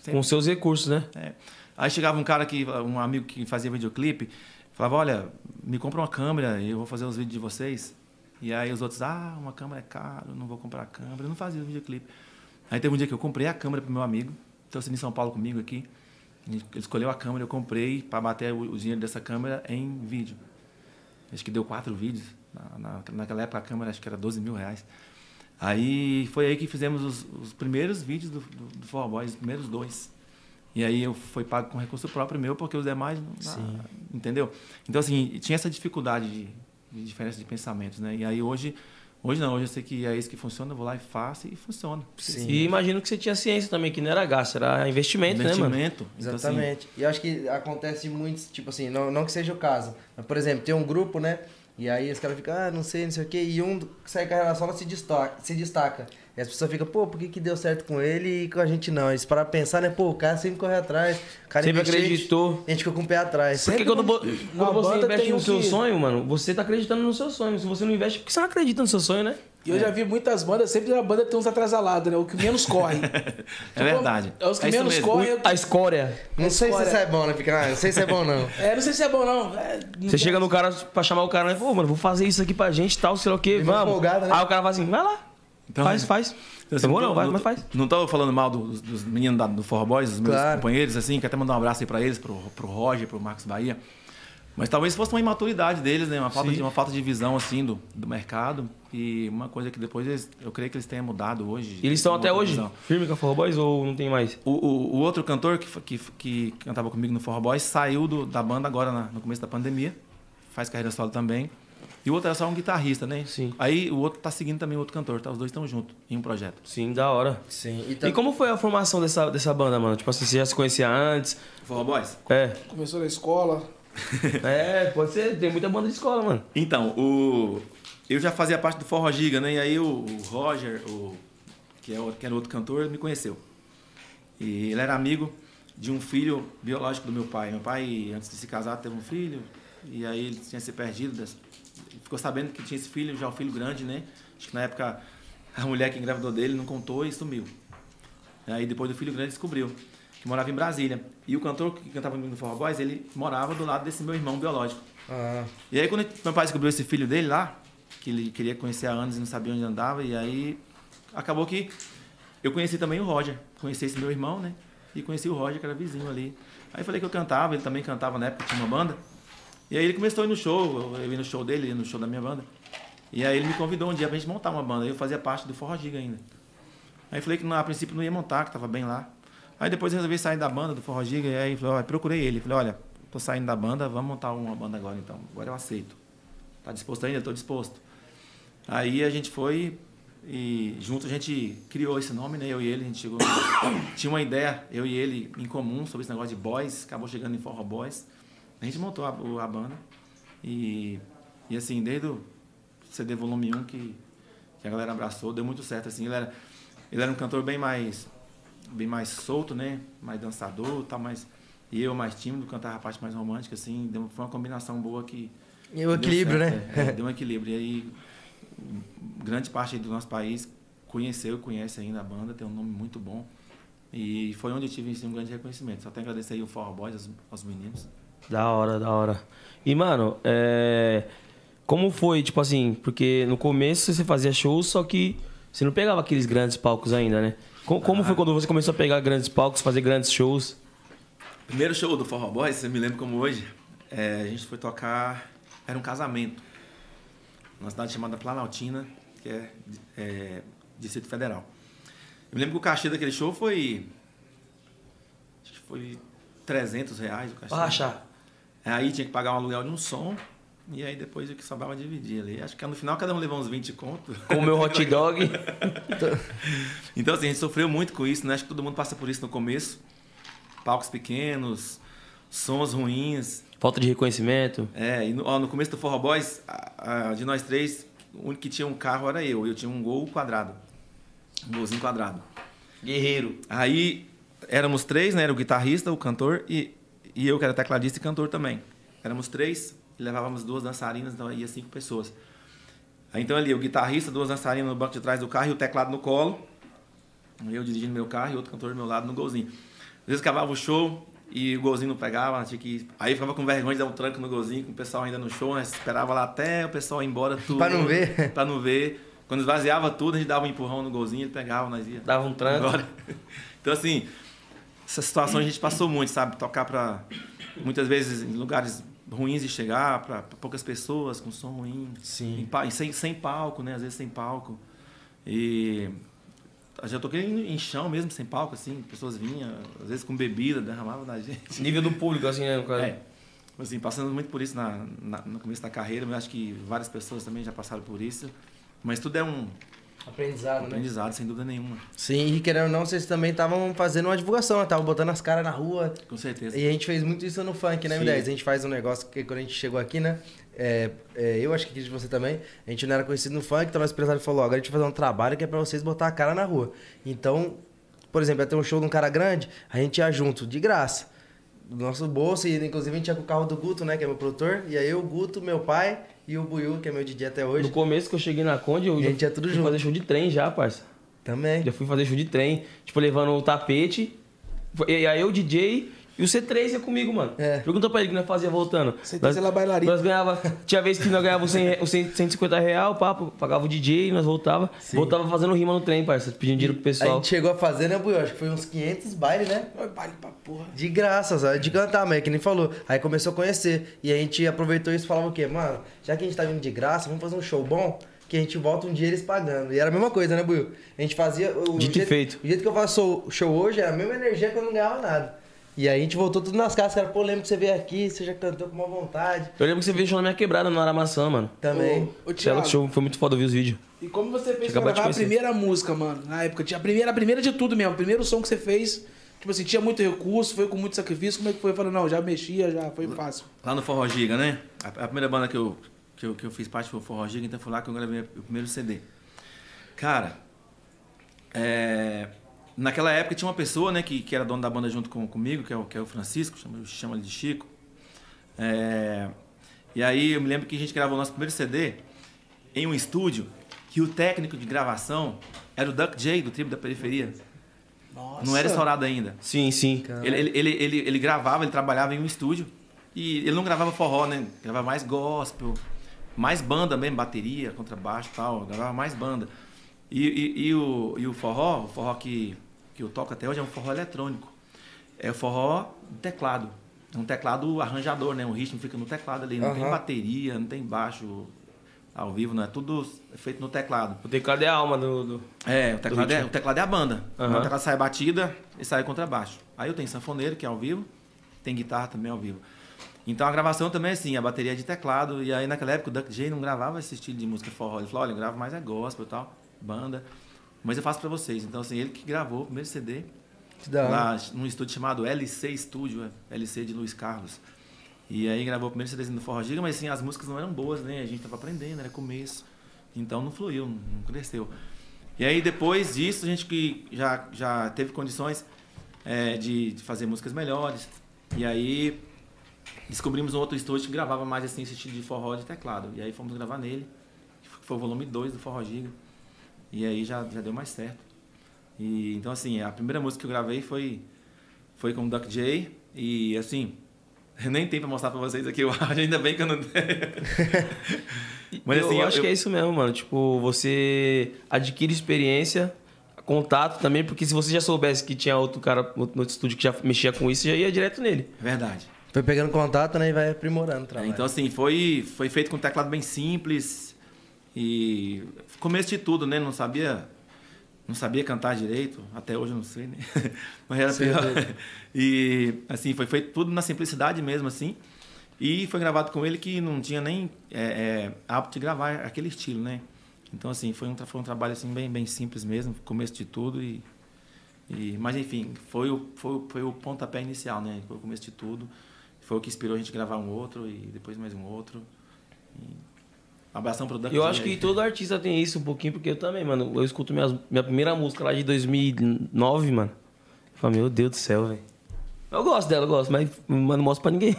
sempre- Com seus recursos, né? é. Aí chegava um cara que, um amigo que fazia videoclipe, falava, olha, me compra uma câmera e eu vou fazer os vídeos de vocês. E aí os outros, ah, uma câmera é caro, não vou comprar câmera, eu não fazia o videoclipe. Aí teve um dia que eu comprei a câmera pro meu amigo, trouxe ele em São Paulo comigo aqui. Ele escolheu a câmera, eu comprei para bater o, o dinheiro dessa câmera em vídeo. Acho que deu quatro vídeos. Na, na- naquela época a câmera acho que era 12 mil reais. Aí foi aí que fizemos os, os primeiros vídeos do, do, do Forró Boys, os primeiros dois. E aí eu fui pago com recurso próprio meu, porque os demais, não- Sim. ah, entendeu? Então assim, tinha essa dificuldade de, de diferença de pensamentos, né? E aí hoje, hoje não, hoje eu sei que é isso que funciona, eu vou lá e faço e funciona. Sim. E imagino que você tinha ciência também, que não era gasto, era investimento, né, mano? Investimento. Então, assim, Exatamente. E eu acho que acontece muito, tipo assim, não, não que seja o caso. Mas, por exemplo, tem um grupo, né? E aí os caras ficam, ah, não sei, não sei o quê. E um que sai carreira solo se destaca, se destaca. E as pessoas ficam, pô, por que, que deu certo com ele e com a gente não? Eles param pensar, né? Pô, o cara sempre corre atrás. O cara Sempre investiu, acreditou. A gente fica com o pé atrás. Porque quando, quando você investe no seu que- sonho, mano, você tá acreditando no seu sonho. Se você não investe, porque você não acredita no seu sonho, né? E eu já vi muitas bandas, sempre a banda tem uns atrasalados, né? O que menos corre. É verdade. É os que É menos correm. A escória. Não sei se isso é bom, né? Fica, ah, não sei se é bom, não. É, não sei se é bom, não. É, não Você chega no cara pra chamar o cara, né? Pô, mano, vou fazer isso aqui pra gente e tal, sei lá o quê, uma vamos. folgada, né? Aí o cara fala assim, vai lá. Então, faz, faz. Então, assim, vou não, vai, mas faz. Não tô falando mal dos, dos meninos da- do Forró Boys, dos meus Claro. companheiros, assim, quero até mandar um abraço aí pra eles, pro, pro Roger, pro Marcos Bahia. Mas talvez fosse uma imaturidade deles, né? Uma falta, Sim. de, uma falta de visão, assim, do, do mercado. E uma coisa que depois eles- eu creio que eles tenham mudado hoje. E eles estão até hoje visão. firme com a Forró Boys ou não tem mais? O, o, o outro cantor que, que, que cantava comigo no Forró Boys saiu do- da banda agora na- no começo da pandemia. Faz carreira solo também. E o outro era só um guitarrista, né? Sim. Aí o outro tá seguindo também o outro cantor, tá? Os dois estão juntos em um projeto. Sim, da hora. Sim. E, E tam- como foi a formação dessa, dessa banda, mano? Tipo assim, você já se conhecia antes? Forró Boys? É. Começou na escola. É, pode ser. Tem muita banda de escola, mano. Então, o... eu já fazia parte do Forró Giga, né? E aí o, Roger, o... Que, é o... que era outro cantor, me conheceu. E ele era amigo de um filho biológico do meu pai. Meu pai, antes de se casar, teve um filho. E aí ele tinha se perdido. das- Ficou sabendo que tinha esse filho, já um filho grande, né? Acho que na época a mulher que engravidou dele não contou e sumiu. Aí depois do filho grande descobriu que morava em Brasília. E o cantor que cantava comigo no Forró Boys, ele morava do lado desse meu irmão biológico. Ah, E aí quando meu pai descobriu esse filho dele lá, que ele queria conhecer há anos e não sabia onde andava, e aí acabou que eu conheci também o Roger. Conheci esse meu irmão, né? E conheci o Roger, que era vizinho ali. Aí falei que eu cantava, ele também cantava na época, tinha uma banda. E aí ele começou a ir no show, eu ia no show dele, ia no show da minha banda. E aí ele me convidou um dia pra gente montar uma banda. Eu fazia parte do Forró Giga ainda. Aí falei que a princípio não ia montar, que tava bem lá. Aí depois eu resolvi sair da banda do Forró Giga, e aí falei, procurei ele. Falei, olha, tô saindo da banda, vamos montar uma banda agora então. Agora eu aceito. Tá disposto ainda? Tô disposto. Aí a gente foi e junto a gente criou esse nome, né? Eu e ele, a gente chegou. tinha uma ideia, eu e ele, em comum sobre esse negócio de boys, acabou chegando em Forró Boys. A gente montou a, a banda. E, e assim, desde o CD Volume 1 que, que a galera abraçou, deu muito certo. Assim, ele, era, ele era um cantor bem mais, bem mais solto, né? Mais dançador tal, mais. E eu mais tímido, cantava a parte mais romântica, assim. Deu, foi uma combinação boa que. E o deu equilíbrio, certo, né? é, é, deu um equilíbrio. E aí, grande parte aí do nosso país conheceu e conhece ainda a banda, tem um nome muito bom. E foi onde eu tive assim, um grande reconhecimento. Só tenho que agradecer aí o Forró Boys, aos, aos meninos. Da hora, da hora. E, mano, é... como foi, tipo assim, porque no começo você fazia shows, só que você não pegava aqueles grandes palcos ainda, né? Co- Como, foi quando você começou a pegar grandes palcos, fazer grandes shows? Primeiro show do Forró Boys, eu me lembro como hoje, é, a gente foi tocar, era um casamento, numa cidade chamada Planaltina, que é, é Distrito Federal. Eu me lembro que o cachê daquele show foi, acho que foi 300 reais o cachê. Pra rachar. Aí tinha que pagar um aluguel de um som, e aí depois o que sobrava dividir ali. Acho que no final cada um levou uns 20 conto. Com o meu hot dog. Então, assim, a gente sofreu muito com isso, né? Acho que todo mundo passa por isso no começo. Palcos pequenos, sons ruins. Falta de reconhecimento. É, e no, ó, no começo do Forró Boys, a- a- de nós três, o único que tinha um carro era eu. Eu tinha um gol quadrado. Um golzinho quadrado. Guerreiro. Aí éramos três, né? Era o guitarrista, o cantor e, e eu, que era tecladista e cantor também. Éramos três e levávamos duas dançarinas, então ia cinco pessoas. Aí então ali, o guitarrista, duas dançarinas no banco de trás do carro e o teclado no colo. Eu dirigindo meu carro e outro cantor do meu lado no golzinho. Às vezes acabava o show e o golzinho não pegava, tinha que... aí ficava com vergonha de dar um tranco no golzinho, com o pessoal ainda no show, né? Esperava lá até o pessoal ir embora tudo. Pra não ver. pra não ver. Quando esvaziava tudo, a gente dava um empurrão no golzinho, ele pegava, nós ia. Dava um tranco. Agora. Então, assim, essa situação a gente passou muito, sabe? Tocar para muitas vezes em lugares ruins de chegar, para poucas pessoas, com som ruim. Sim. Em sem, sem palco, né? Às vezes sem palco. E já toquei em, em chão mesmo, sem palco, assim. Pessoas vinham, às vezes com bebida, derramavam na gente. Nível do público, assim, né? cara? É. Assim, passando muito por isso na, na- no começo da carreira, mas acho que várias pessoas também já passaram por isso. Mas tudo é um Aprendizado, né? aprendizado, sem dúvida nenhuma. Sim, e querendo ou não, vocês também estavam fazendo uma divulgação, né? Estavam botando as caras na rua. Com certeza. E a gente fez muito isso no funk, né, Sim. M10? A gente faz um negócio que quando a gente chegou aqui, né? é, é, eu acho que aqui de você também, a gente não era conhecido no funk, então nosso empresário falou, agora a gente vai fazer um trabalho que é pra vocês botar a cara na rua. Então, por exemplo, ia ter um show de um cara grande, a gente ia junto, de graça. Do nosso bolso, e inclusive a gente ia com o carro do Guto, né, que é meu produtor, e aí o Guto, meu pai e o Buiu, que é meu DJ até No hoje, começo que eu cheguei na Conde, eu A já gente ia tudo fui junto. fazer show de trem já, parça. também. Já fui fazer show de trem, tipo, levando o tapete. E aí eu, DJ, e o C3 ia comigo, mano. É. Pergunta pra ele o que nós fazia voltando. C3 nós, era bailarina. Nós ganhava, tinha vez que nós ganhávamos 100, re- os 100, 150 real, papo, pagava o DJ, nós voltava. Sim. Voltava fazendo rima no trem, parça, pedindo dinheiro pro A pessoal. gente chegou a fazer, né, Buiu? Acho que foi uns 500 bailes, né? Baile pra porra. De graça, só, de cantar, mas é que nem falou. Aí começou a conhecer. E a gente aproveitou isso e falava o quê? Mano, já que a gente tá vindo de graça, vamos fazer um show bom, que a gente volta um dia eles pagando. E era a mesma coisa, né, Buiu? A gente fazia. O Dito e jeito, feito. O jeito que eu faço show hoje é a mesma energia que eu não ganhava nada. E aí a gente voltou tudo nas casas, cara. Pô, lembro que você veio aqui, você já cantou com uma vontade. Eu lembro que você veio show na minha quebrada, no Aramaçã, mano. Também. Ô, ô, é Thiago, show foi muito foda, eu vi os vídeos. E como você fez pra gravar a primeira música, mano? Na época, tinha a primeira, a primeira de tudo mesmo. O primeiro som que você fez Tipo assim, tinha muito recurso, foi com muito sacrifício. Como é que foi? Falei, não, já mexia, já foi fácil. Lá no Forró Giga, né? A, a primeira banda que eu, que, eu, que eu fiz parte foi o Forró Giga, então foi lá que eu gravei o primeiro CD. Cara, é, naquela época tinha uma pessoa, né, que, que era dono da banda junto com, comigo, que é o, que é o Francisco, chama, chama ele de Chico. É, e aí eu me lembro que a gente gravou o nosso primeiro CD em um estúdio que o técnico de gravação era o Duck J, do Tribo da Periferia. Nossa. Não era estourado ainda. Sim, sim. Ele, ele, ele, ele, ele gravava, ele trabalhava em um estúdio. E ele não gravava forró, né? Gravava mais gospel, mais banda mesmo, bateria, contrabaixo e tal. Gravava mais banda. E, e, e o, e o forró, o forró que, que eu toco até hoje é um forró eletrônico. É o forró de teclado. É um teclado arranjador, né? O ritmo fica no teclado ali. Não tem Aham. bateria, não tem baixo ao vivo, não é tudo feito no teclado. O teclado é a alma do. do- É, o teclado, é, ritmo. o teclado é a banda. Aham. O teclado sai batida e sai contrabaixo. Aí eu tenho sanfoneiro, que é ao vivo, tem guitarra também ao vivo. Então a gravação também é assim, a bateria é de teclado. E aí naquela época o Duck J não gravava esse estilo de música forró. Ele falou, olha, eu gravo mais é gospel e tal, banda. Mas eu faço pra vocês. Então assim, ele que gravou o primeiro CD lá num estúdio chamado LC Studio, é, LC de Luiz Carlos. E aí gravou o primeiro CD do Forró Giga, mas assim, as músicas não eram boas, né? A gente tava aprendendo, era começo. Então não fluiu, não não cresceu. E aí depois disso, a gente que já, já teve condições é, de, de fazer músicas melhores. E aí descobrimos um outro estúdio que gravava mais assim, esse estilo de forró de teclado. E aí fomos gravar nele, que foi o volume 2 do Forró Giga. E aí já, já deu mais certo. E, então, assim, a primeira música que eu gravei foi, foi com o Duck J. E, assim, eu nem tenho pra mostrar pra vocês aqui o áudio, ainda bem que eu não tenho. Mas, eu assim, eu- acho eu- que é isso mesmo, mano. Tipo, você adquire experiência, contato também, porque se você já soubesse que tinha outro cara no outro estúdio que já mexia com isso, você já ia direto nele. Verdade. Foi pegando contato, né? E vai aprimorando o É, trabalho. então, assim, foi, foi feito com um teclado bem simples. E começo de tudo, né? Não sabia, não sabia cantar direito. Até hoje eu não sei, né? Mas era pior. E, assim, foi feito tudo na simplicidade mesmo, assim. E foi gravado com ele que não tinha nem é, é, hábito de gravar aquele estilo, né? Então, assim, foi um, foi um trabalho assim, bem, bem simples mesmo, começo de tudo. E, e, mas, enfim, foi o, foi, foi o pontapé inicial, né? Foi o começo de tudo. Foi o que inspirou a gente a gravar um outro e depois mais um outro. E... Abração pro Duck Eu acho que todo artista tem isso um pouquinho, porque eu também, mano. Eu escuto minhas, minha primeira música lá de 2009, mano. Eu falo, meu Deus do céu, velho. Eu gosto dela, eu gosto, mas, mas não mostro pra ninguém.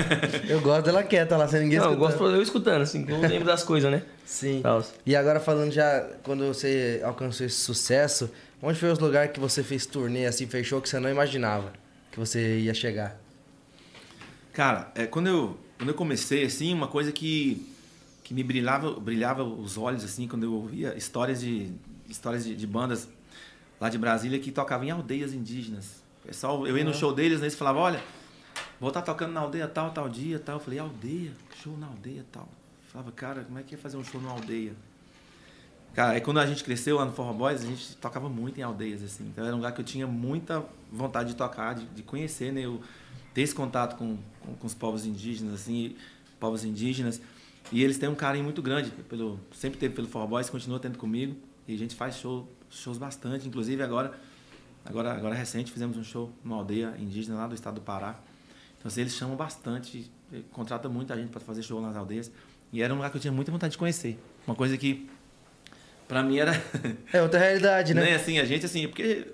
Eu gosto dela quieta lá, sem ninguém não, eu escutando. gosto eu escutando, assim, eu lembro das coisas, né? Sim. Tal. E agora falando já, quando você alcançou esse sucesso, onde foi os lugares que você fez turnê, assim, fechou, que você não imaginava que você ia chegar? Cara, é, quando, eu, quando eu comecei, assim, uma coisa que, que me brilhava, brilhava os olhos, assim, quando eu ouvia histórias de, histórias de, de bandas lá de Brasília que tocavam em aldeias indígenas. Pessoal, eu ia no show deles, né, eles falavam, olha, vou estar tocando na aldeia tal, tal dia, tal. Eu falei, aldeia? Show na aldeia, tal. Eu falava, cara, como é que é fazer um show numa aldeia? Cara, aí quando a gente cresceu lá no Forró Boys, a gente tocava muito em aldeias, assim. Então era um lugar que eu tinha muita vontade de tocar, de, de conhecer, né? Eu ter esse contato com, com, com os povos indígenas, assim, povos indígenas. E eles têm um carinho muito grande, pelo, sempre teve pelo Forró Boys, continua tendo comigo. E a gente faz show, shows bastante, inclusive agora, agora, agora recente, fizemos um show numa aldeia indígena lá do estado do Pará. Então, assim, eles chamam bastante, eh, contratam muita gente para fazer show nas aldeias. E era um lugar que eu tinha muita vontade de conhecer. Uma coisa que, para mim, era É outra realidade, né? né? Assim, a gente, assim, porque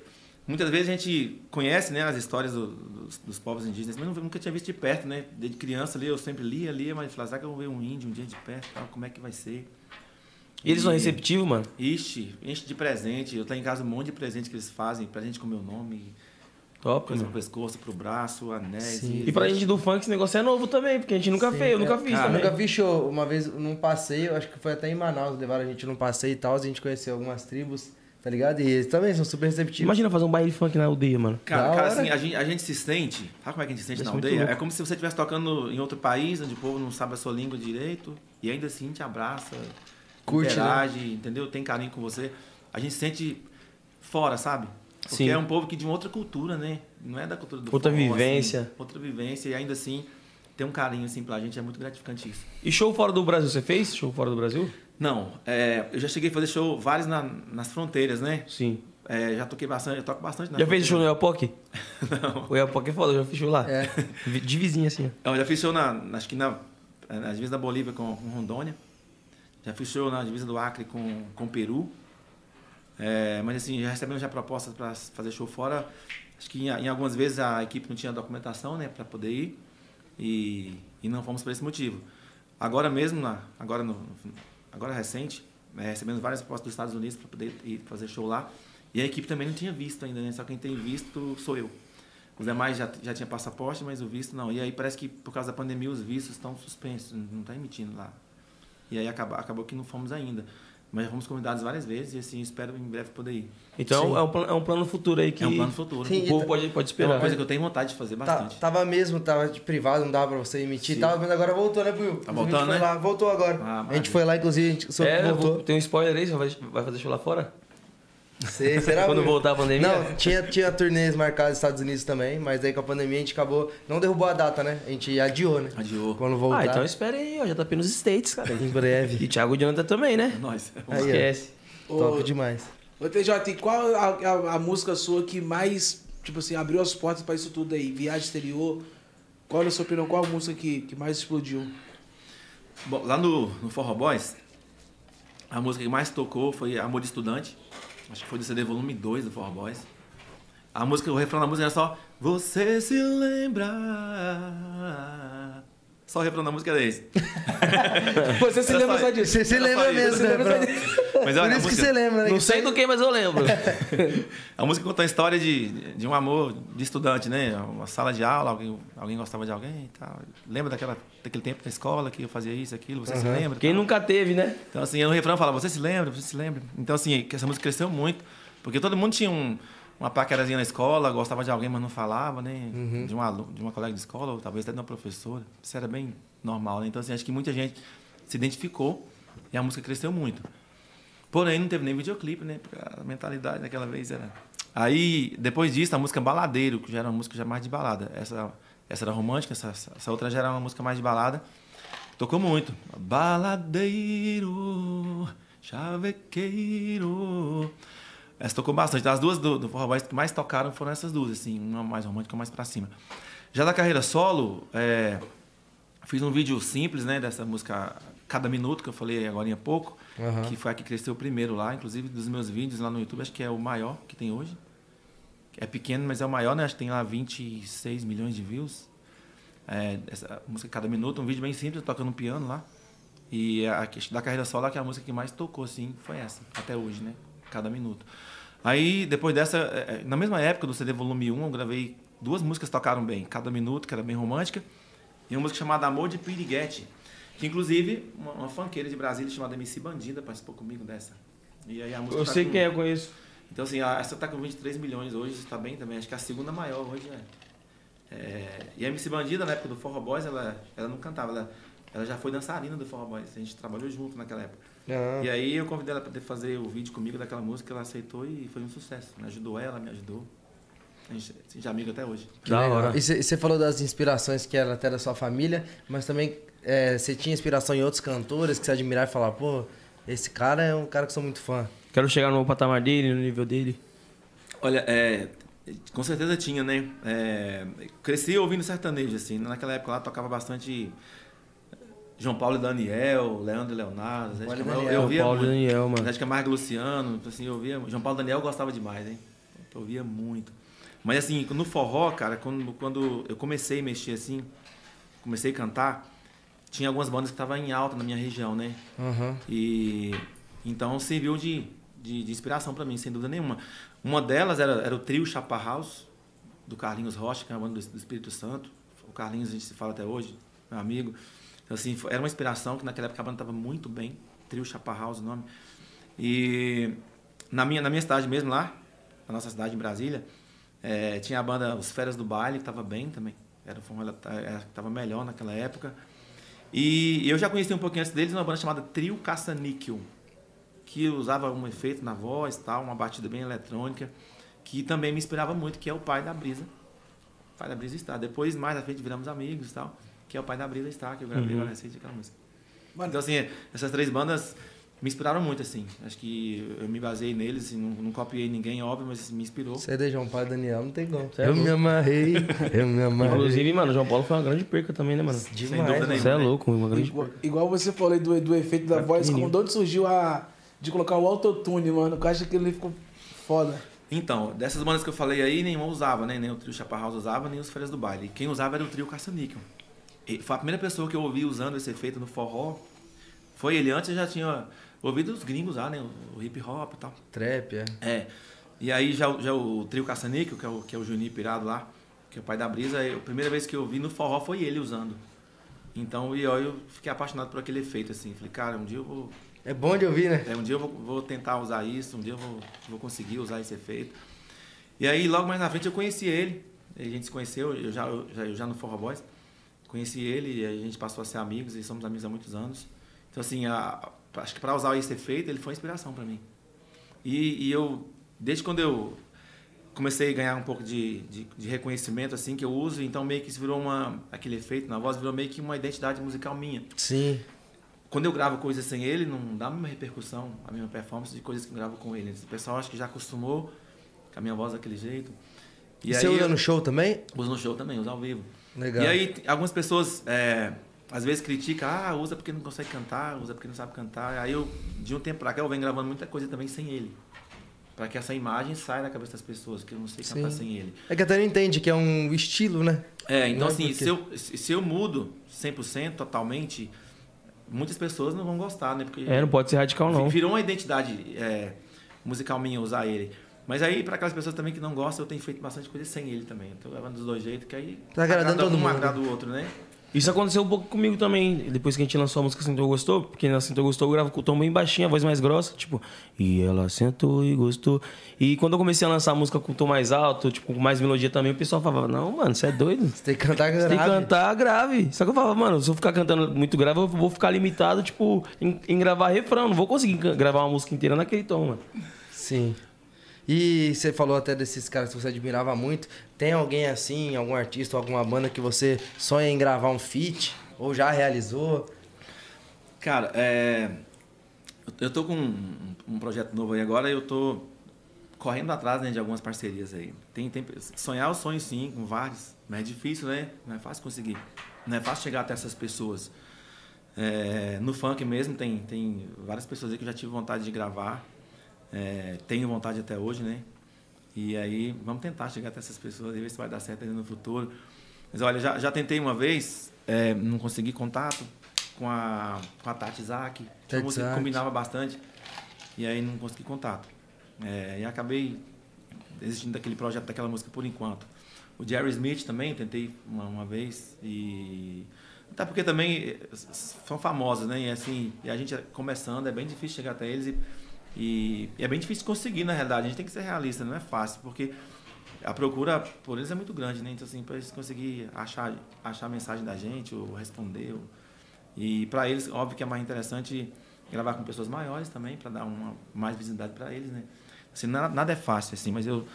muitas vezes a gente conhece, né, as histórias do- dos, dos povos indígenas, mas nunca tinha visto de perto, né? Desde criança ali, eu sempre lia, lia, mas falava, será que eu vou ver um índio um dia de perto, tal, como é que vai ser? E eles são receptivos, mano. Ixi, enche de presente. Eu tenho em casa um monte de presente que eles fazem, presente com meu nome, Top, coisa mano. pro pescoço, pro braço, anéis. Sim. E pra gente do funk, esse negócio é novo também, porque a gente nunca Sim, fez, eu nunca é, fiz cara, Eu também. nunca vi show. Uma vez num passeio, acho que foi até em Manaus, levaram a gente num passeio e tal, a gente conheceu algumas tribos, tá ligado? E eles também são super receptivos. Imagina fazer um baile funk na aldeia, mano. Cara, cara assim, a gente, a gente se sente. Sabe como é que a gente se sente na aldeia? É como se você estivesse tocando em outro país, onde o povo não sabe a sua língua direito, e ainda assim te abraça, Curte, né? interage, entendeu? Tem carinho com você. A gente se sente fora, sabe? Porque Sim. é um povo que de uma outra cultura, né? Não é da cultura do Outra forró, assim, vivência. outra vivência, e ainda assim tem um carinho assim pra gente, é muito gratificante isso. E show fora do Brasil, você fez? Show fora do Brasil? Não, é, eu já cheguei a fazer show vários na- nas fronteiras, né? Sim. É, já toquei bastante, eu toco bastante na Já fez show no Elpoc? Não. O Elpoc é foda, eu já fiz show lá. É. De vizinho, assim. Eu já fiz show na, acho que na, na divisa da Bolívia com, com Rondônia. Já fiz show na divisa do Acre com, com Peru. É, mas assim, já recebemos já propostas para fazer show fora. Acho que em, em algumas vezes a equipe não tinha documentação, né, para poder ir. E, e não fomos por esse motivo. Agora mesmo, agora, no, agora recente, é, recebemos várias propostas dos Estados Unidos para poder ir fazer show lá. E a equipe também não tinha visto ainda, né? Só quem tem visto sou eu. Os demais já, já tinha passaporte, mas o visto não. E aí parece que por causa da pandemia os vistos estão suspensos, não está emitindo lá. E aí acabou, acabou que não fomos ainda. Mas já fomos convidados várias vezes e assim, espero em breve poder ir. Então é um, plano, é um plano futuro aí que É um plano futuro. Sim, o povo pode, pode É uma esperar. coisa que eu tenho vontade de fazer Tá- bastante. tava mesmo, tava de privado, não dava pra você emitir. Sim. Tava, mas agora voltou, né, Will? Tá A gente voltando, foi né? lá, voltou agora. Ah, a gente foi lá, inclusive, a gente É, voltou. vou- tem um spoiler aí, você vai, vai fazer show lá fora? Sei, será, Quando voltar a pandemia? Não, tinha, tinha turnês marcados nos Estados Unidos também, mas aí com a pandemia a gente acabou. Não derrubou a data, né? A gente adiou, né? Adiou. Quando voltar. Ah, então espere aí, ó. Já tá nos States, cara. Em breve. E Thiago Jonathan também, né? Nós. Não Aí, ó. esquece. Top Ô, demais. Ô, TJ, e qual a, a- a música sua que mais, tipo assim, abriu as portas pra isso tudo aí? Viagem exterior? Qual, na sua opinião, qual a música que, que mais explodiu? Bom, lá no, no Forró Boys, a música que mais tocou foi Amor de Estudante. Acho que foi do CD volume 2 do Forró Boys. A música, o refrão da música era só Você se lembra. Só o refrão da música era esse. Você se lembra só- só disso? Você se lembra mesmo, Você né? Mas Por olha, a isso que música, você lembra, né? Não Que sei do que, mas eu lembro. a música conta a história de, de um amor de estudante, né? Uma sala de aula, alguém, alguém gostava de alguém e tal. Lembra daquela, daquele tempo da escola que eu fazia isso, aquilo, você se Aham. lembra? Quem Tal. nunca teve, né? Então, assim, no refrão fala, você se lembra, você se lembra. Então, assim, que essa música cresceu muito, porque todo mundo tinha um, uma paquerazinha na escola, gostava de alguém, mas não falava, né? De, um aluno, de uma colega de escola, ou talvez até de uma professora. Isso era bem normal, né? Então, assim, acho que muita gente se identificou e a música cresceu muito. Porém, não teve nem videoclipe, né? Porque a mentalidade daquela vez era... Aí, depois disso, a música Baladeiro, que já era uma música já mais de balada. Essa, essa era romântica, essa, essa outra já era uma música mais de balada. Tocou muito. Baladeiro, chavequeiro. Essa tocou bastante. Das duas do, do Forró Boys que mais tocaram foram essas duas, assim. Uma mais romântica, uma mais pra cima. Já da carreira solo, é, fiz um vídeo simples, né? Dessa música Cada Minuto, que eu falei agora há pouco. Aham. Que foi a que cresceu primeiro lá. Inclusive, dos meus vídeos lá no YouTube, acho que é o maior que tem hoje. É pequeno, mas é o maior, né? Acho que tem lá 26 milhões de views. É, essa música Cada Minuto, um vídeo bem simples, tocando piano lá. E a, da carreira solo, que é a música que mais tocou, assim, foi essa, até hoje, né? Cada Minuto. Aí, depois dessa, é, é, na mesma época do CD Volume 1, eu gravei duas músicas que tocaram bem. Cada Minuto, que era bem romântica, e uma música chamada Amor de Piriguete, que inclusive uma, uma funkeira de Brasília chamada MC Bandida participou comigo dessa. E aí a música Eu tá sei com- quem é, conheço. então, assim, a- essa tá com 23 milhões hoje, está bem também. Acho que a segunda maior hoje, né? É, e a MC Bandida, na época do Forró Boys, ela, ela não cantava, ela, ela já foi dançarina do Forró Boys. A gente trabalhou junto naquela época. Ah. E aí eu convidei ela para poder fazer o vídeo comigo daquela música, ela aceitou e foi um sucesso. Me ajudou ela, me ajudou. A gente, a gente é amigo até hoje. Da hora. E você falou das inspirações que era até da sua família, mas também é, você tinha inspiração em outros cantores que você admirava e falava, pô, esse cara é um cara que eu sou muito fã. Quero chegar no patamar dele, no nível dele. Olha, é, com certeza tinha, né? É, cresci ouvindo sertanejo, assim. Naquela época lá tocava bastante João Paulo e Daniel, Leandro e Leonardo. Zé Paulo e. Daniel. eu ouvia Paulo e muito. Daniel, mano. Zé Camargo e Luciano, assim, eu ouvia. João Paulo e Daniel eu gostava demais, hein? Eu ouvia muito. Mas assim, no forró, cara, quando, quando eu comecei a mexer assim, comecei a cantar, tinha algumas bandas que estavam em alta na minha região, né? Aham. E então serviu de, de, de inspiração para mim, sem dúvida nenhuma. Uma delas era, era o trio Chapa House, do Carlinhos Rocha, que é uma banda do, do Espírito Santo. O Carlinhos a gente se fala até hoje, meu amigo. Então, assim, era uma inspiração que naquela época a banda estava muito bem. Trio Chapa House, o nome. E na minha, na minha cidade mesmo, lá, na nossa cidade, em Brasília, eh, tinha a banda Os Feras do Baile, que estava bem também. Era, uma- era- estava melhor naquela época. E eu já conheci um pouquinho antes deles uma banda chamada Trio Caça-Níquel, que usava um efeito na voz, tal, uma batida bem eletrônica, que também me inspirava muito, que é o pai da Brisa. O pai da Brisa está. Depois, mais à frente, viramos amigos e tal, que é o pai da Brisa está, que eu gravei Uhum. agora recente aquela música. Mano, Então, assim, essas três bandas me inspiraram muito, assim. Acho que eu me baseei neles, assim, não, não copiei ninguém, óbvio, mas me inspirou. CD João Paulo e Daniel, não tem como. É eu louco. me amarrei, eu me amarrei. Inclusive, mano, o João Paulo foi uma grande perca também, né, mano? Sem Demais. Você é louco, uma grande Igual, perca. igual você falou aí do, do efeito da Tá voz, como de onde surgiu a. de colocar o autotune, mano? Que eu acho que ele ficou foda. Então, dessas bandas que eu falei aí, nenhuma usava, né? Nem o trio Chaparral usava, nem os Férias do Baile. Quem usava era o trio Caça-Níquel. E Foi a primeira pessoa que eu ouvi usando esse efeito no forró. Foi ele. Antes eu já tinha ouvido os gringos lá, né? O hip hop e tal. Trap, é. É. E aí já, já o trio Caça-Níquel, que é o, que é o Juninho Pirado lá, que é o pai da Brisa, eu- a primeira vez que eu vi no forró foi ele usando. Então, e eu, eu fiquei apaixonado por aquele efeito, assim. Falei, cara, um dia eu vou É bom de ouvir, né? é, um dia eu vou, vou tentar usar isso, um dia eu vou, vou conseguir usar esse efeito. E aí, logo mais na frente, eu conheci ele. A gente se conheceu, eu já, eu já, eu já no Forró Boys. Conheci ele e a gente passou a ser amigos e somos amigos há muitos anos. Então, assim, a- acho que para usar esse efeito, ele foi uma inspiração para mim. E, e eu, desde quando eu comecei a ganhar um pouco de, de, de reconhecimento, assim, que eu uso, então meio que isso virou uma, aquele efeito na voz, virou meio que uma identidade musical minha Sim. quando eu gravo coisas sem ele, não dá a mesma repercussão, a mesma performance de coisas que eu gravo com ele. O pessoal acho que já acostumou com a minha voz daquele jeito. E, você usa no show também? Uso no show também, uso ao vivo. Legal. E aí, algumas pessoas, é, às vezes, criticam, ah, usa porque não consegue cantar, usa porque não sabe cantar. Aí eu, de um tempo pra cá, eu venho gravando muita coisa também sem ele. Pra que essa imagem saia da cabeça das pessoas, que eu não sei cantar Sim. sem ele. É que até não entende que é um estilo, né? É, então Não é assim, porque- se eu, se se eu mudo 100%, totalmente, muitas pessoas não vão gostar, né? Porque É, não pode ser radical, não. Virou uma identidade é, musical minha usar ele. Mas aí, para aquelas pessoas também que não gostam, eu tenho feito bastante coisa sem ele também. Tô levando dos dois jeitos, que aí Tá agradando agrada todo um, mundo. agrada o outro, né? Isso aconteceu um pouco comigo também, depois que a gente lançou a música Sentou Gostou, porque na Sentou Gostou eu gravo com o tom bem baixinho, a voz mais grossa, tipo, e ela sentou e gostou. E quando eu comecei a lançar a música com o tom mais alto, tipo, com mais melodia também, o pessoal falava, não, mano, você é doido. Você tem que cantar Você tem que grave. cantar grave. Só que eu falava, mano, se eu ficar cantando muito grave, eu vou ficar limitado, tipo, em, em gravar refrão. Não vou conseguir gravar uma música inteira naquele tom, mano. Sim. E você falou até desses caras que você admirava muito. Tem alguém assim, algum artista alguma banda que você sonha em gravar um feat? Ou já realizou? Cara, é, eu- tô com um, um projeto novo aí agora e eu tô correndo atrás né, de algumas parcerias aí. Tem, tem, sonhar eu sonho sim, com vários, mas é difícil, né? Não é fácil conseguir. Não é fácil chegar até essas pessoas. É, no funk mesmo tem, tem várias pessoas aí que eu já tive vontade de gravar. É, tenho vontade até hoje, né? E aí vamos tentar chegar até essas pessoas e ver se vai dar certo ainda no futuro. Mas olha, já, já tentei uma vez, é, não consegui contato com a, com a Tati música que combinava bastante. E aí não consegui contato. É, e acabei desistindo daquele projeto, daquela música por enquanto. O Jerry Smith também, tentei uma, uma vez. E. Até porque também são famosos, né? E assim, e a gente começando, é bem difícil chegar até eles e, e, e é bem difícil conseguir, na realidade. A gente tem que ser realista, não é fácil, porque a procura por eles é muito grande, né? Então, assim, para eles conseguir achar, achar a mensagem da gente, ou responder. Ou, e para eles, óbvio que é mais interessante gravar com pessoas maiores também, para dar uma mais visibilidade para eles, né? Assim, nada, nada é fácil, assim, mas eu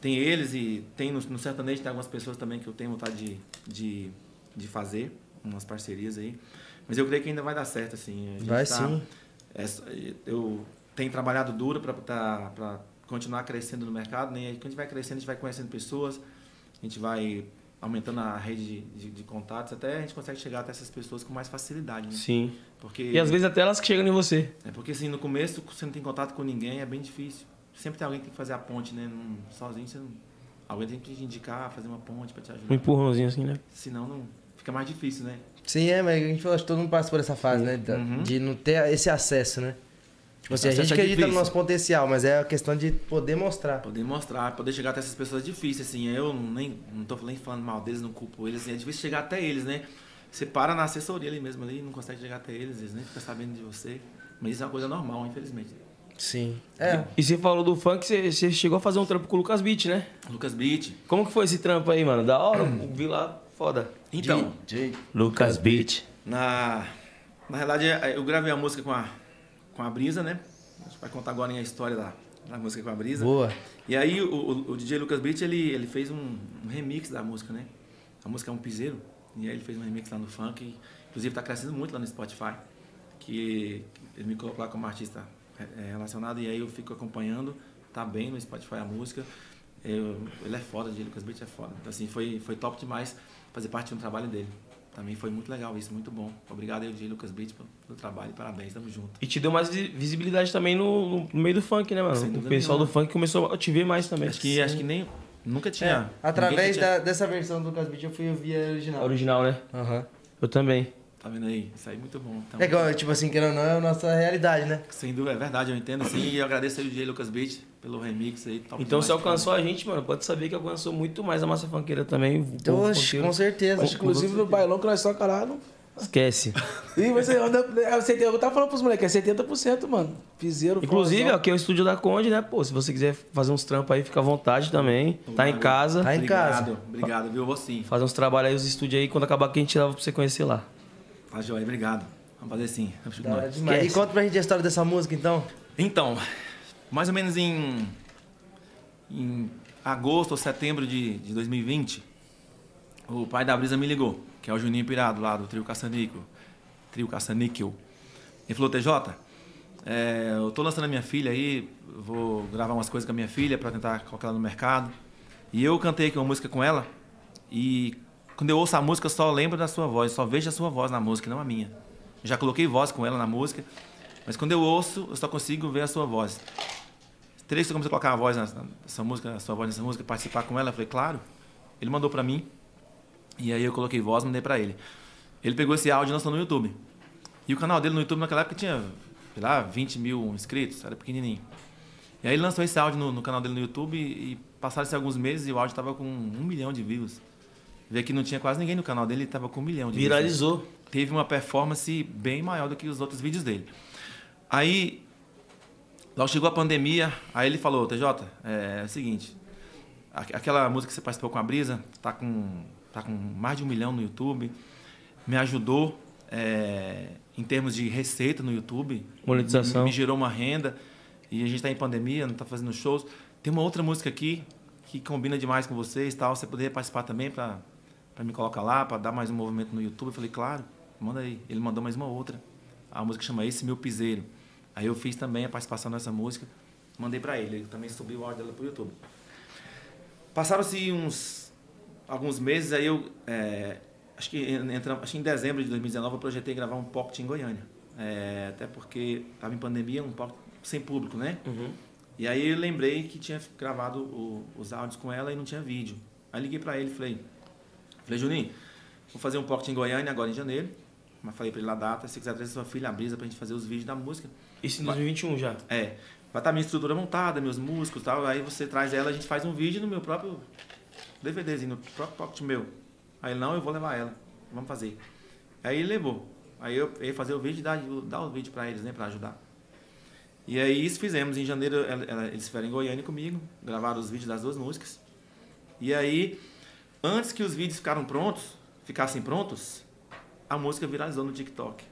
tem eles e tem no, no sertanejo tem algumas pessoas também que eu tenho vontade de, de, de fazer, umas parcerias aí. Mas eu creio que ainda vai dar certo, assim. Vai tá- sim. é, eu tenho trabalhado duro para continuar crescendo no mercado, né? E quando a gente vai crescendo, a gente vai conhecendo pessoas, a gente vai aumentando a rede de, de, de contatos, até a gente consegue chegar até essas pessoas com mais facilidade, né? Sim. Porque, E às vezes até elas que chegam em você. é porque assim, no começo você não tem contato com ninguém, é bem difícil. Sempre tem alguém que tem que fazer a ponte, né? Não, sozinho você não... Alguém tem que te indicar, fazer uma ponte para te Um ajudar. empurrãozinho assim, né? Senão não fica mais difícil, né? Sim, é, mas a gente falou, acho que todo mundo passa por essa fase, né? da- Uhum. De não ter esse acesso, né? Tipo assim, a gente é acredita no difícil. nosso potencial, mas é a questão de poder mostrar. Poder mostrar, poder chegar até essas pessoas é difícil, assim. Eu nem não tô nem falando mal deles, não culpo eles, assim, é difícil chegar até eles, né? Você para na assessoria ali mesmo ali, não consegue chegar até eles, eles nem ficam sabendo de você. Mas isso é uma coisa normal, infelizmente. Sim. É. E você falou do funk, você, você chegou a fazer um trampo com o Lucas Beat, né? Lucas Beat. Como que foi esse trampo aí, mano? Da hora? Eu Vi lá, foda. Então, Lucas Beat. na, na realidade, eu gravei a música com a, com a Brisa, né? A gente vai contar agora a história da, da música com a Brisa. Boa. E aí o, o, o DJ Lucas Beat, ele, ele fez um, um remix da música, né? A música é um piseiro. E aí ele fez um remix lá no funk. Inclusive tá crescendo muito lá no Spotify. Que ele me colocou lá como artista é, é, relacionado e aí eu fico acompanhando, tá bem no Spotify a música. Eu, ele é foda, de Lucas Beach é foda. Então, assim, foi, foi top demais fazer parte do trabalho dele. Também foi muito legal isso, muito bom. Obrigado aí, Di Lucas Beach, pelo, trabalho. Parabéns, tamo junto. E te deu mais vi- visibilidade também no, no meio do funk, né, mano? O pessoal nenhuma. do funk começou a te ver mais também. Acho que, acho que nem. Nunca tinha. É, através tinha- da- dessa versão do Lucas eu fui ouvir a original. Original, né? Aham. Eu também. Tá vendo aí? Isso aí é muito bom. Então, É que, tipo assim, querendo ou não, é a nossa realidade, né? Sem dúvida, é verdade, eu entendo sim. E eu agradeço aí o DJ Lucas Beach pelo remix aí. Top Então demais, você alcançou a gente, mano. Pode saber que alcançou muito mais a massa funkeira também. Então, oxe, com certeza. Inclusive no bailão que nós lá. Não... Esquece. E você anda. é, 70, Eu tava falando pros moleques, é 70%, mano. Fizeram. Inclusive, aqui é o estúdio da Conde, né? Pô, se você quiser fazer uns trampos aí, fica à vontade também. Tá em casa. Tá em obrigado, casa. Obrigado, viu? Vou sim. Fazer uns trabalhos aí, os estúdios aí. Quando acabar aqui, a gente leva pra você conhecer lá. Tá joia, obrigado. Vamos fazer sim. E conta pra gente a história dessa música, então. Então, mais ou menos em, em agosto ou setembro de, de 2020, o pai da Brisa me ligou, que é o Juninho Pirado lá do Trio Caçaníquel. Trio Caçaníquel. Ele falou, TJ, é, eu tô lançando a minha filha aí, vou gravar umas coisas com a minha filha para tentar colocar ela no mercado. E eu cantei aqui uma música com ela e quando eu ouço a música eu só lembro da sua voz, só vejo a sua voz na música, não a minha. Eu já coloquei voz com ela na música, mas quando eu ouço, eu só consigo ver a sua voz. Teria que você começar a colocar a voz nessa, música, a sua voz nessa música, participar com ela? Eu falei, claro. Ele mandou pra mim. E aí eu coloquei voz, mandei pra ele. Ele pegou esse áudio e lançou no YouTube. E o canal dele no YouTube naquela época tinha, sei lá, 20 mil inscritos, era pequenininho. E aí ele lançou esse áudio no, no canal dele no YouTube e, e passaram-se alguns meses e o áudio tava com um milhão de views. Vê que não tinha quase ninguém no canal dele, ele tava com um milhão de Viralizou. teve uma performance bem maior do que os outros vídeos dele. Aí, logo chegou a pandemia, aí ele falou, TJ, é, é o seguinte, aqu- aquela música que você participou com a Brisa, tá com, tá com mais de um milhão no YouTube, me ajudou é, em termos de receita no YouTube. Monetização. Me, me gerou uma renda, e a gente está em pandemia, não está fazendo shows. Tem uma outra música aqui que combina demais com vocês, tal. Você poderia participar também para para me colocar lá, para dar mais um movimento no YouTube. Eu falei, claro, manda aí. Ele mandou mais uma outra. A música chama Esse Meu Piseiro. Aí eu fiz também a participação nessa música, mandei para ele. Ele também subiu o áudio dela pro YouTube. Passaram-se uns alguns meses, aí eu é, acho que entra, acho que em dezembro de 2019 eu projetei gravar um pocket em Goiânia. É, até porque estava em pandemia, um pocket sem público, né? E aí eu lembrei que tinha gravado o- os áudios com ela e não tinha vídeo. Aí liguei para ele e falei, falei, Juninho, vou fazer um pocket em Goiânia agora em janeiro. Mas falei para ele a data, se quiser trazer sua filha, a Brisa, pra gente fazer os vídeos da música. Isso em 2021 já. É, vai estar minha estrutura montada, meus músicos e tal. Aí você traz ela, a gente faz um vídeo no meu próprio DVDzinho, no próprio pocket meu. Aí ele, não, eu vou levar ela. Vamos fazer. Aí ele levou. Aí eu ia fazer o vídeo e dar, dar o vídeo pra eles, né, pra ajudar. E aí isso fizemos. Em janeiro ela- ela- eles estiveram em Goiânia comigo, gravaram os vídeos das duas músicas. E aí, antes que os vídeos ficaram prontos, ficassem prontos, a música viralizou no TikTok.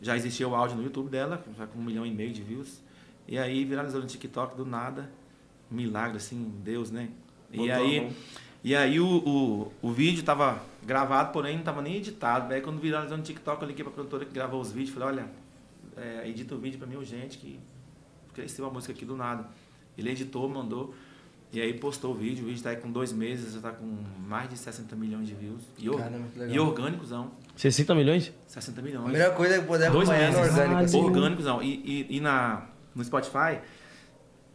Já existia o áudio no YouTube dela, já com um milhão e meio de views. E aí viralizou no TikTok do nada. Milagre, assim, Deus, né? E Botou a aí, e aí o, o, o vídeo tava gravado, porém não tava nem editado. Daí quando viralizou no TikTok, eu liguei pra produtora que gravou os vídeos. Falei, olha, é, edita o vídeo pra mim urgente, que cresceu a música aqui do nada. Ele editou, mandou. E aí postou o vídeo. O vídeo tá aí com dois meses, já tá com mais de 60 milhões de views. E, or, Caramba, e orgânicozão. 60 milhões? 60 A milhões. melhor coisa é poder Dois acompanhar no meses. orgânico. assim. Orgânicos não. E, e, e na, no Spotify,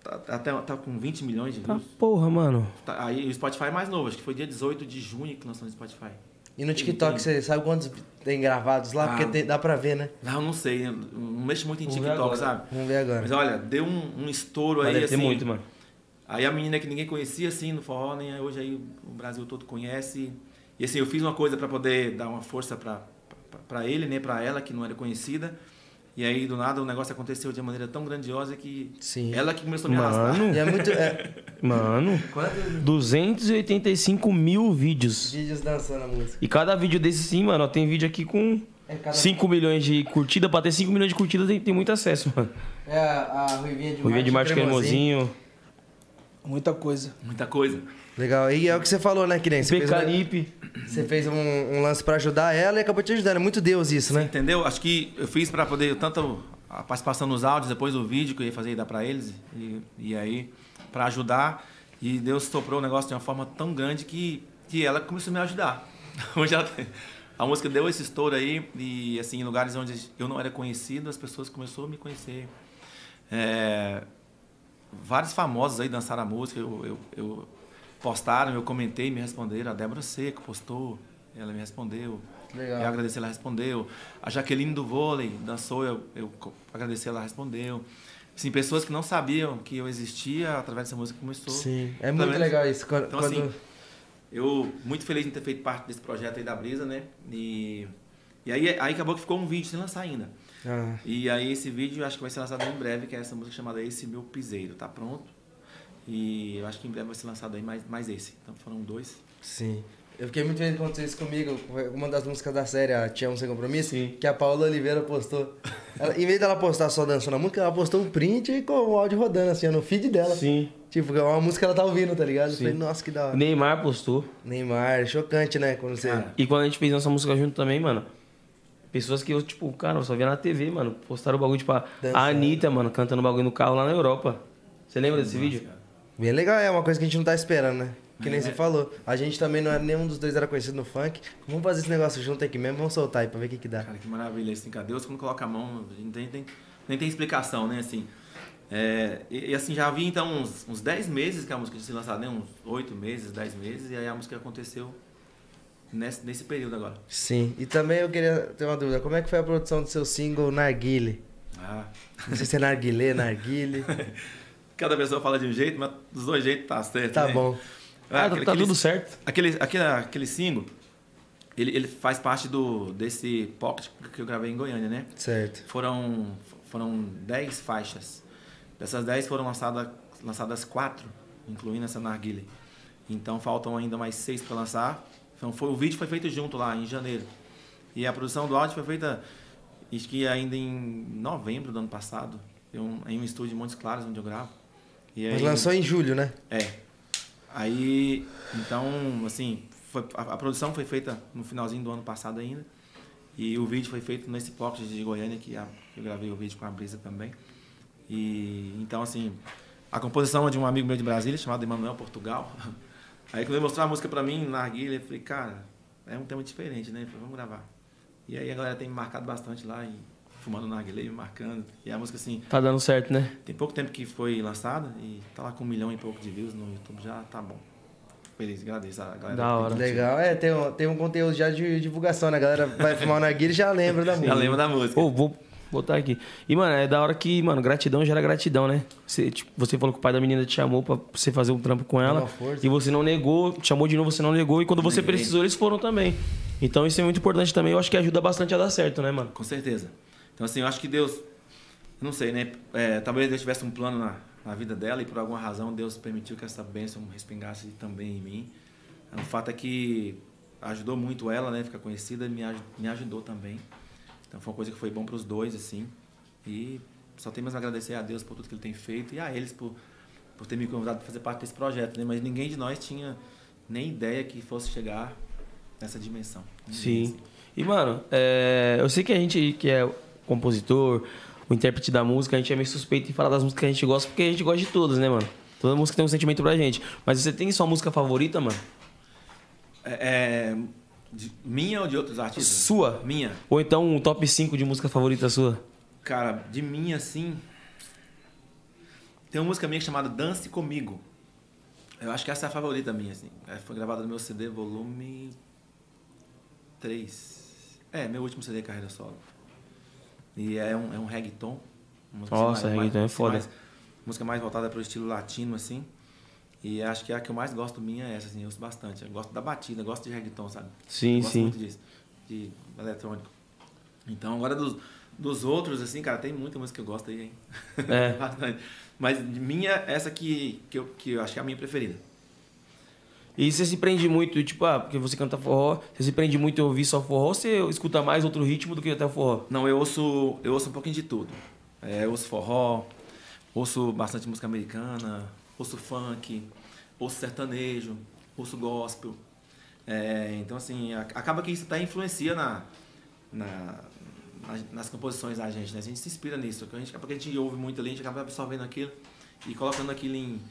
tá, tá, até, tá com 20 milhões de Tá views. porra, mano. Tá, aí o Spotify é mais novo, acho que foi dia 18 de junho que lançou no Spotify. E no TikTok, você sabe quantos tem gravados lá? Ah. Porque tem- dá pra ver, né? Não, eu não sei, não mexo muito em Vamos TikTok, sabe? Vamos ver agora. Mas olha, deu um, um estouro Mas aí, deve assim. ter muito, mano. Aí a menina que ninguém conhecia, assim, no forró, né? Hoje aí o Brasil todo conhece. E assim, eu fiz uma coisa pra poder dar uma força pra ele, né? Pra ela, que não era conhecida. E aí, do nada, o negócio aconteceu de uma maneira tão grandiosa que Sim. ela que começou a me arrastar. Mano, E é muito. É, mano. quantos 285 mil vídeos. vídeos dançando a música? E cada vídeo desse sim, mano, ó, tem vídeo aqui com É, cada... 5 milhões de curtida. Pra ter 5 milhões de curtidas tem, tem muito acesso, mano. é a, a Ruivinha de Ruivinha de Marte Cremosinho, Muita coisa. Muita coisa. Legal. E é o que você falou, né, que nem você fez, um, você fez um, um lance pra ajudar ela e acabou te ajudando. É muito Deus isso, Você né? entendeu? Acho que eu fiz pra poder tanto a participação nos áudios, depois o vídeo que eu ia fazer e dar para eles. E, e aí, para ajudar. E Deus soprou o negócio de uma forma tão grande que, que ela começou a me ajudar. Hoje ela tem- a música deu esse estouro aí e assim em lugares onde eu não era conhecido, as pessoas começaram a me conhecer. É, vários famosos aí dançaram a música, eu, eu, eu postaram, eu comentei, me responderam. A Débora Seco postou, ela me respondeu. Legal. Eu agradeci, ela respondeu. A Jaqueline do vôlei dançou, eu, eu agradeci, ela respondeu. Assim, pessoas que não sabiam que eu existia através dessa música começou. Sim, é muito legal isso. Quando, Então, quando- assim, eu muito feliz em ter feito parte desse projeto aí da Brisa, né? E, e aí, aí acabou que ficou um vídeo sem lançar ainda. Ah, E aí esse vídeo eu acho que vai ser lançado em breve, que é essa música chamada Esse Meu Piseiro, tá pronto? E eu acho que em breve vai ser lançado aí mais, mais esse. Então foram dois. sim. Eu fiquei muito feliz quando isso comigo. Uma das músicas da série, a Tinha Um Sem Compromisso, Sim. que a Paula Oliveira postou. Ela, em vez dela postar só dançando a música, ela postou um print com o áudio rodando, assim, no feed dela. Sim. Tipo, é uma música que ela tá ouvindo, tá ligado? Eu Sim. falei, nossa, que da hora. Neymar postou. Neymar, chocante, né? Quando você. Cara, E quando a gente fez nossa música junto também, mano. Pessoas que eu, tipo, cara, eu só via na TV, mano. Postaram o bagulho, tipo, a, Dançando. a Anitta, mano, cantando o bagulho no carro lá na Europa. Você lembra desse vídeo? Bem legal, é uma coisa que a gente não tá esperando, né? Que nem É. você falou. A gente também não era nenhum dos dois era conhecido no funk. Vamos fazer esse negócio junto aqui mesmo, vamos soltar aí pra ver o que que dá. Cara, que maravilha. Assim, cara, Deus quando coloca a mão, a gente nem tem, nem tem explicação, né? Assim, é, e, e, assim, já vi então uns, uns 10 meses que a música tinha sido lançada, né? Uns 8 meses, 10 meses, e aí a música aconteceu nesse, nesse período agora. Sim. E também eu queria ter uma dúvida. Como é que foi a produção do seu single Narguile? Ah, Não sei se é Narguilé, Narguile. cada pessoa fala de um jeito, mas dos dois jeitos tá certo. Tá né? bom. Ah, aquele- tá aquele- tudo certo. Aquele, aquele, aquele single, ele, ele faz parte do, desse pocket que eu gravei em Goiânia, né? Certo. Foram, foram 10 faixas. Dessas 10 foram lançadas, lançadas 4, incluindo essa narguile. Então faltam ainda mais 6 para lançar. Então, foi, o vídeo foi feito junto lá, em janeiro. E a produção do áudio foi feita, acho que ainda em novembro do ano passado, em um, em um estúdio em Montes Claros, onde eu gravo. E Mas aí- lançou em julho, né? é. Aí, então, assim, foi- a, a produção foi feita no finalzinho do ano passado ainda. E o vídeo foi feito nesse pocket de Goiânia, que a- eu gravei o vídeo com a Brisa também. E, então, assim, a composição é de um amigo meu de Brasília, chamado Emanuel Portugal. Aí, quando ele mostrou a música pra mim, na Arguilha, eu falei, cara, é um tema diferente, né? Eu falei, vamos gravar. E aí a galera tem me marcado bastante lá, e fumando narguilé, me marcando. E a música, assim, Tá dando certo, né? tem pouco tempo que foi lançada e tá lá com um milhão e pouco de views no YouTube, já tá bom. Feliz, agradeço a galera. Da hora. Legal. É, tem um, tem um conteúdo já de divulgação, né? A galera vai filmar o Narguile e já lembra da música. Já lembra da música. Ô, vou botar aqui. E, mano, é da hora que, mano, gratidão gera gratidão, né? Você, tipo, você falou que o pai da menina te chamou pra você fazer um trampo com ela. força. E você não negou, te chamou de novo, você não negou. E quando você Neguei. precisou, eles foram também. Então isso é muito importante também. Eu acho que ajuda bastante a dar certo, né, mano? Com certeza. Então, assim, eu acho que Deus, eu não sei, né? É, talvez Deus tivesse um plano na, na vida dela e por alguma razão Deus permitiu que essa bênção respingasse também em mim. O fato é que ajudou muito ela, né? Ficar conhecida me, me ajudou também. Então, foi uma coisa que foi bom para os dois, assim. E só tenho mais a agradecer a Deus por tudo que Ele tem feito e a eles por, por ter me convidado para fazer parte desse projeto, né? Mas ninguém de nós tinha nem ideia que fosse chegar nessa dimensão. Ninguém, Sim. assim. E, mano, é, eu sei que a gente que é compositor, o intérprete da música, a gente é meio suspeito em falar das músicas que a gente gosta, porque a gente gosta de todas, né, mano? Toda música tem um sentimento pra gente. Mas você tem sua música favorita, mano? É, é, de- minha ou de outros artistas? Sua? Minha. Ou então um top 5 de música favorita sua? Cara, de minha, assim. Tem uma música minha chamada Dance Comigo. Eu acho que essa é a favorita minha, assim. É, Foi gravada no meu CD, volume 3. É, meu último CD carreira solo. E é um, é um reggaeton. Nossa, assim, reggaeton é assim, foda. mais- música mais voltada para o estilo latino, assim. E acho que a que eu mais gosto minha é essa, assim, eu ouço bastante. Eu gosto da batida, gosto de reggaeton, sabe? Sim, Eu gosto sim. muito disso, de eletrônico. Então, agora dos, dos outros, assim, cara, tem muita música que eu gosto aí, hein? É. Bastante. Mas minha, essa que, que, eu, que eu acho que é a minha preferida. E você se prende muito, tipo, ah, porque você canta forró, você se prende muito em ouvir só forró, ou você escuta mais outro ritmo do que até forró? Não, eu ouço, eu ouço um pouquinho de tudo. É, eu ouço forró, ouço bastante música americana, ouço funk, ouço sertanejo, ouço gospel. É, então, assim, acaba que isso até influencia na, na, na- nas composições da gente, né? A gente se inspira nisso, porque a gente, porque a gente ouve muito ali, a gente acaba absorvendo aquilo e colocando aquilo em,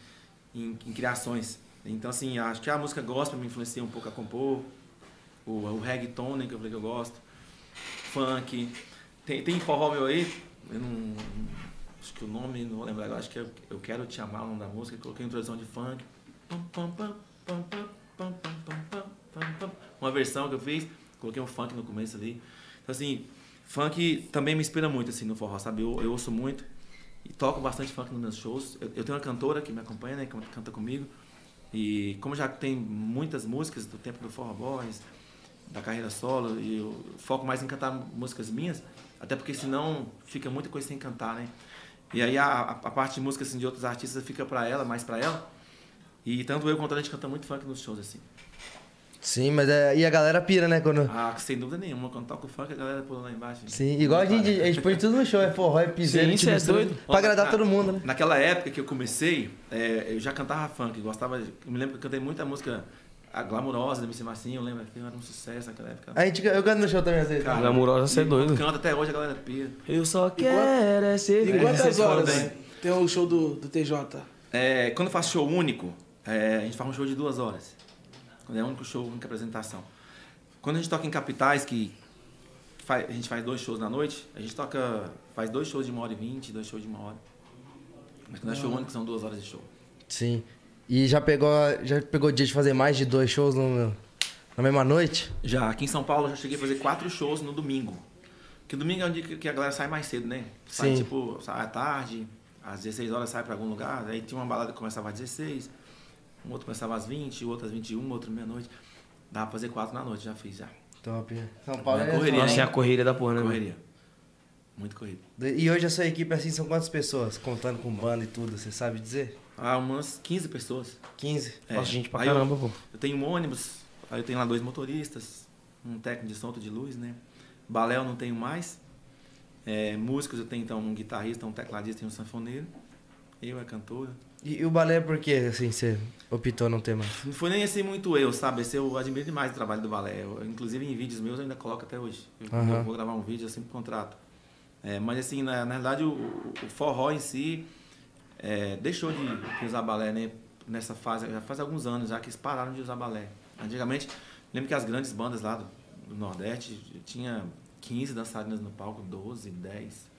em, em criações. Então, assim, acho que a música gospel me influencia um pouco a compor, o, o reggaeton, né, que eu falei que eu gosto, funk. Tem, tem forró meu aí, eu não, acho que o nome, não lembro agora, acho que é Eu Quero Te Amar, o nome da música, coloquei introdução de funk. Uma versão que eu fiz, coloquei um funk no começo ali. Então, assim, funk também me inspira muito, assim, no forró, sabe? Eu, eu ouço muito e toco bastante funk nos meus shows. Eu, eu tenho uma cantora que me acompanha, né, que canta comigo. E como já tem muitas músicas do tempo do Forró Boys, da carreira solo, e eu foco mais em cantar músicas minhas, até porque senão fica muita coisa sem cantar, né? E aí a, a, parte de música assim, de outros artistas fica pra ela, mais pra ela. E tanto eu quanto a gente canta muito funk nos shows, assim. Sim, mas é, e a galera pira, né? Quando... Ah, sem dúvida nenhuma, quando toca o funk, a galera pula lá embaixo. Sim, igual a gente, a gente põe tudo no show, é forró, é piseiro, Sim, é doido. Pra agradar Na- todo mundo, né? Naquela época que eu comecei, é, eu já cantava funk, gostava. de- Eu me lembro que eu cantei muita música a glamurosa da MC Marcinho, eu lembro que era um sucesso naquela época. A gente, eu canto no show também às vezes. Cara, Glamurosa, cê é doido. Canta até hoje, a galera pia. Eu só quero é ser Em quantas horas bem. tem o show do, do TJ? É, quando eu faço show único, é, a gente faz um show de duas horas. Quando é único show, única apresentação. Quando a gente toca em capitais, que fa- a gente faz dois shows na noite, a gente toca, faz dois shows de uma hora e vinte, dois shows de uma hora. Mas quando é show único, são duas horas de show. Sim. E já pegou, já pegou dia de fazer mais de dois shows no, na mesma noite? Já aqui em São Paulo, eu já cheguei a fazer quatro shows no domingo. Porque domingo é um dia que que a galera sai mais cedo, né? Sai Sim. tipo, sai à tarde, às 16 horas sai pra algum lugar. Aí tinha uma balada que começava às 16, um outro começava às 20, o outro às 21, outro meia-noite. Dá pra fazer quatro na noite, já fiz já. Top. São Paulo É é correria, Nossa, hein? é a correria da porra, né? mano? Correria. Muito corrida. E hoje a sua equipe assim são quantas pessoas? Contando com banda e tudo, você sabe dizer? Ah, umas 15 pessoas. 15? É. Nossa, gente pra Aí eu- caramba, pô. Eu tenho um ônibus, aí eu tenho lá dois motoristas, um técnico de som, outro de luz, né? Balé eu não tenho mais. É, músicos eu tenho então um guitarrista, um tecladista e um sanfoneiro. Eu é cantora. E, e o balé por que assim você optou não ter mais? Não foi nem assim muito eu, sabe? Esse eu admiro demais o trabalho do balé. Eu, inclusive em vídeos meus eu ainda coloco até hoje. Eu, eu vou gravar um vídeo, eu sempre contrato. É, mas assim, na, na verdade, o- o forró em si é, deixou de, usar balé, né? Nessa fase, já faz alguns anos já que eles pararam de usar balé. Antigamente, lembro que as grandes bandas lá do, do Nordeste tinha 15 dançarinas no palco, 12, 10.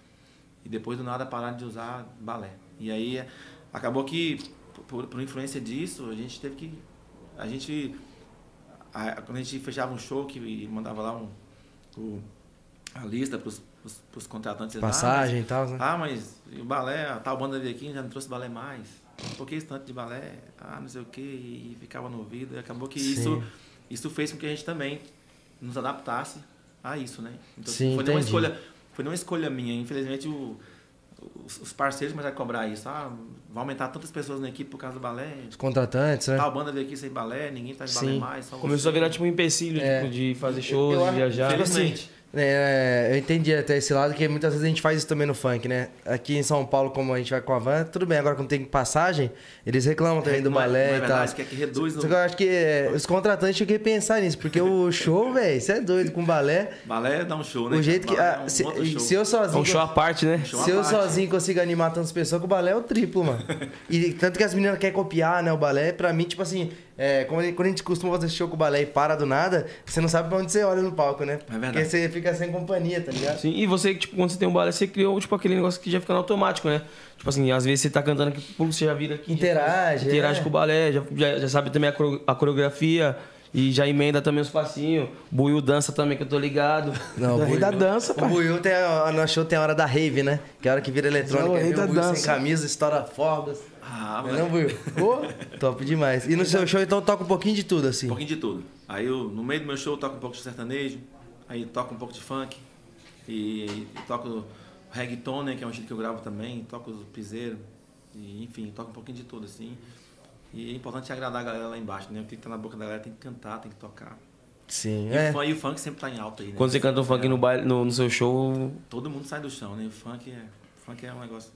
E depois do nada pararam de usar balé. E aí acabou que, por, por influência disso, a gente teve que. A gente. a- quando a gente fechava um show que mandava lá um, o- a lista para os contratantes. eles, Passagem e tal, né? Ah, mas o balé, a tal banda veio aqui já não trouxe balé mais. Por que esse tanto de balé? Ah, não sei o quê. E ficava no ouvido. E acabou que Sim. isso, isso fez com que a gente também nos adaptasse a isso, né? Então, Sim, foi, uma escolha, foi uma escolha minha. Infelizmente, o, os, os parceiros começaram a cobrar isso. Ah, vai aumentar tantas pessoas na equipe por causa do balé. Os contratantes, né? Tal banda veio aqui sem balé, ninguém faz balé Sim. mais. só Começou a você. virar tipo um empecilho É. tipo, de fazer shows, Eu de acho- viajar. Infelizmente. É, eu entendi até esse lado, que muitas vezes a gente faz isso também no funk, né? Aqui em São Paulo, como a gente vai com a van, tudo bem, agora quando tem passagem, eles reclamam também do é- balé não é e tal. verdade, quer que reduz Só que eu acho que é, os contratantes tinham que pensar nisso, porque o show, velho, você é doido com balé. balé dá um show, né? O jeito que. Balé é um se, se eu É sozinho. um show à parte, né? Show Se eu parte. sozinho consigo animar tantas pessoas, que o balé é o triplo, mano. E tanto que as meninas querem copiar, né? O balé, pra mim, tipo assim, é, quando, a- quando a gente costuma fazer show com o balé e para do nada, você não sabe pra onde você olha no palco, né? É verdade. Porque você fica sem companhia, tá ligado? Sim, e você, tipo, quando você tem um balé, você criou, tipo, aquele negócio que já fica no automático, né? Tipo assim, às vezes você tá cantando aqui, você já vira aqui. Interage, já- interage é. com o balé, já, já, já sabe também a, coreo- a coreografia e já emenda também os passinhos. Buiu dança também, que eu tô ligado. Não, O rei da dança, O pai. Buiu tem a, no show tem a hora da rave, né? Que é a hora que vira eletrônica. É o rei vem da o Buiu sem camisa, estoura fogos. Ah, Não é mas não, Buiu? Pô, top demais. E no seu show, então, toca um pouquinho de tudo, assim. um pouquinho de tudo. Aí eu, no meio do meu show, eu toco um pouco de sertanejo, aí toco um pouco de funk, e, e toco reggaeton, né, que é um estilo que eu gravo também, toco piseiro, e, enfim, toco um pouquinho de tudo, assim. E é importante agradar a galera lá embaixo, né? O que tá na boca da galera tem que cantar, tem que tocar. Sim, E, é. o, funk, e o funk sempre tá em alta aí, né? Quando você canta um funk no, baile, no, no seu show, Todo mundo sai do chão, né? O funk é, o funk é um negócio...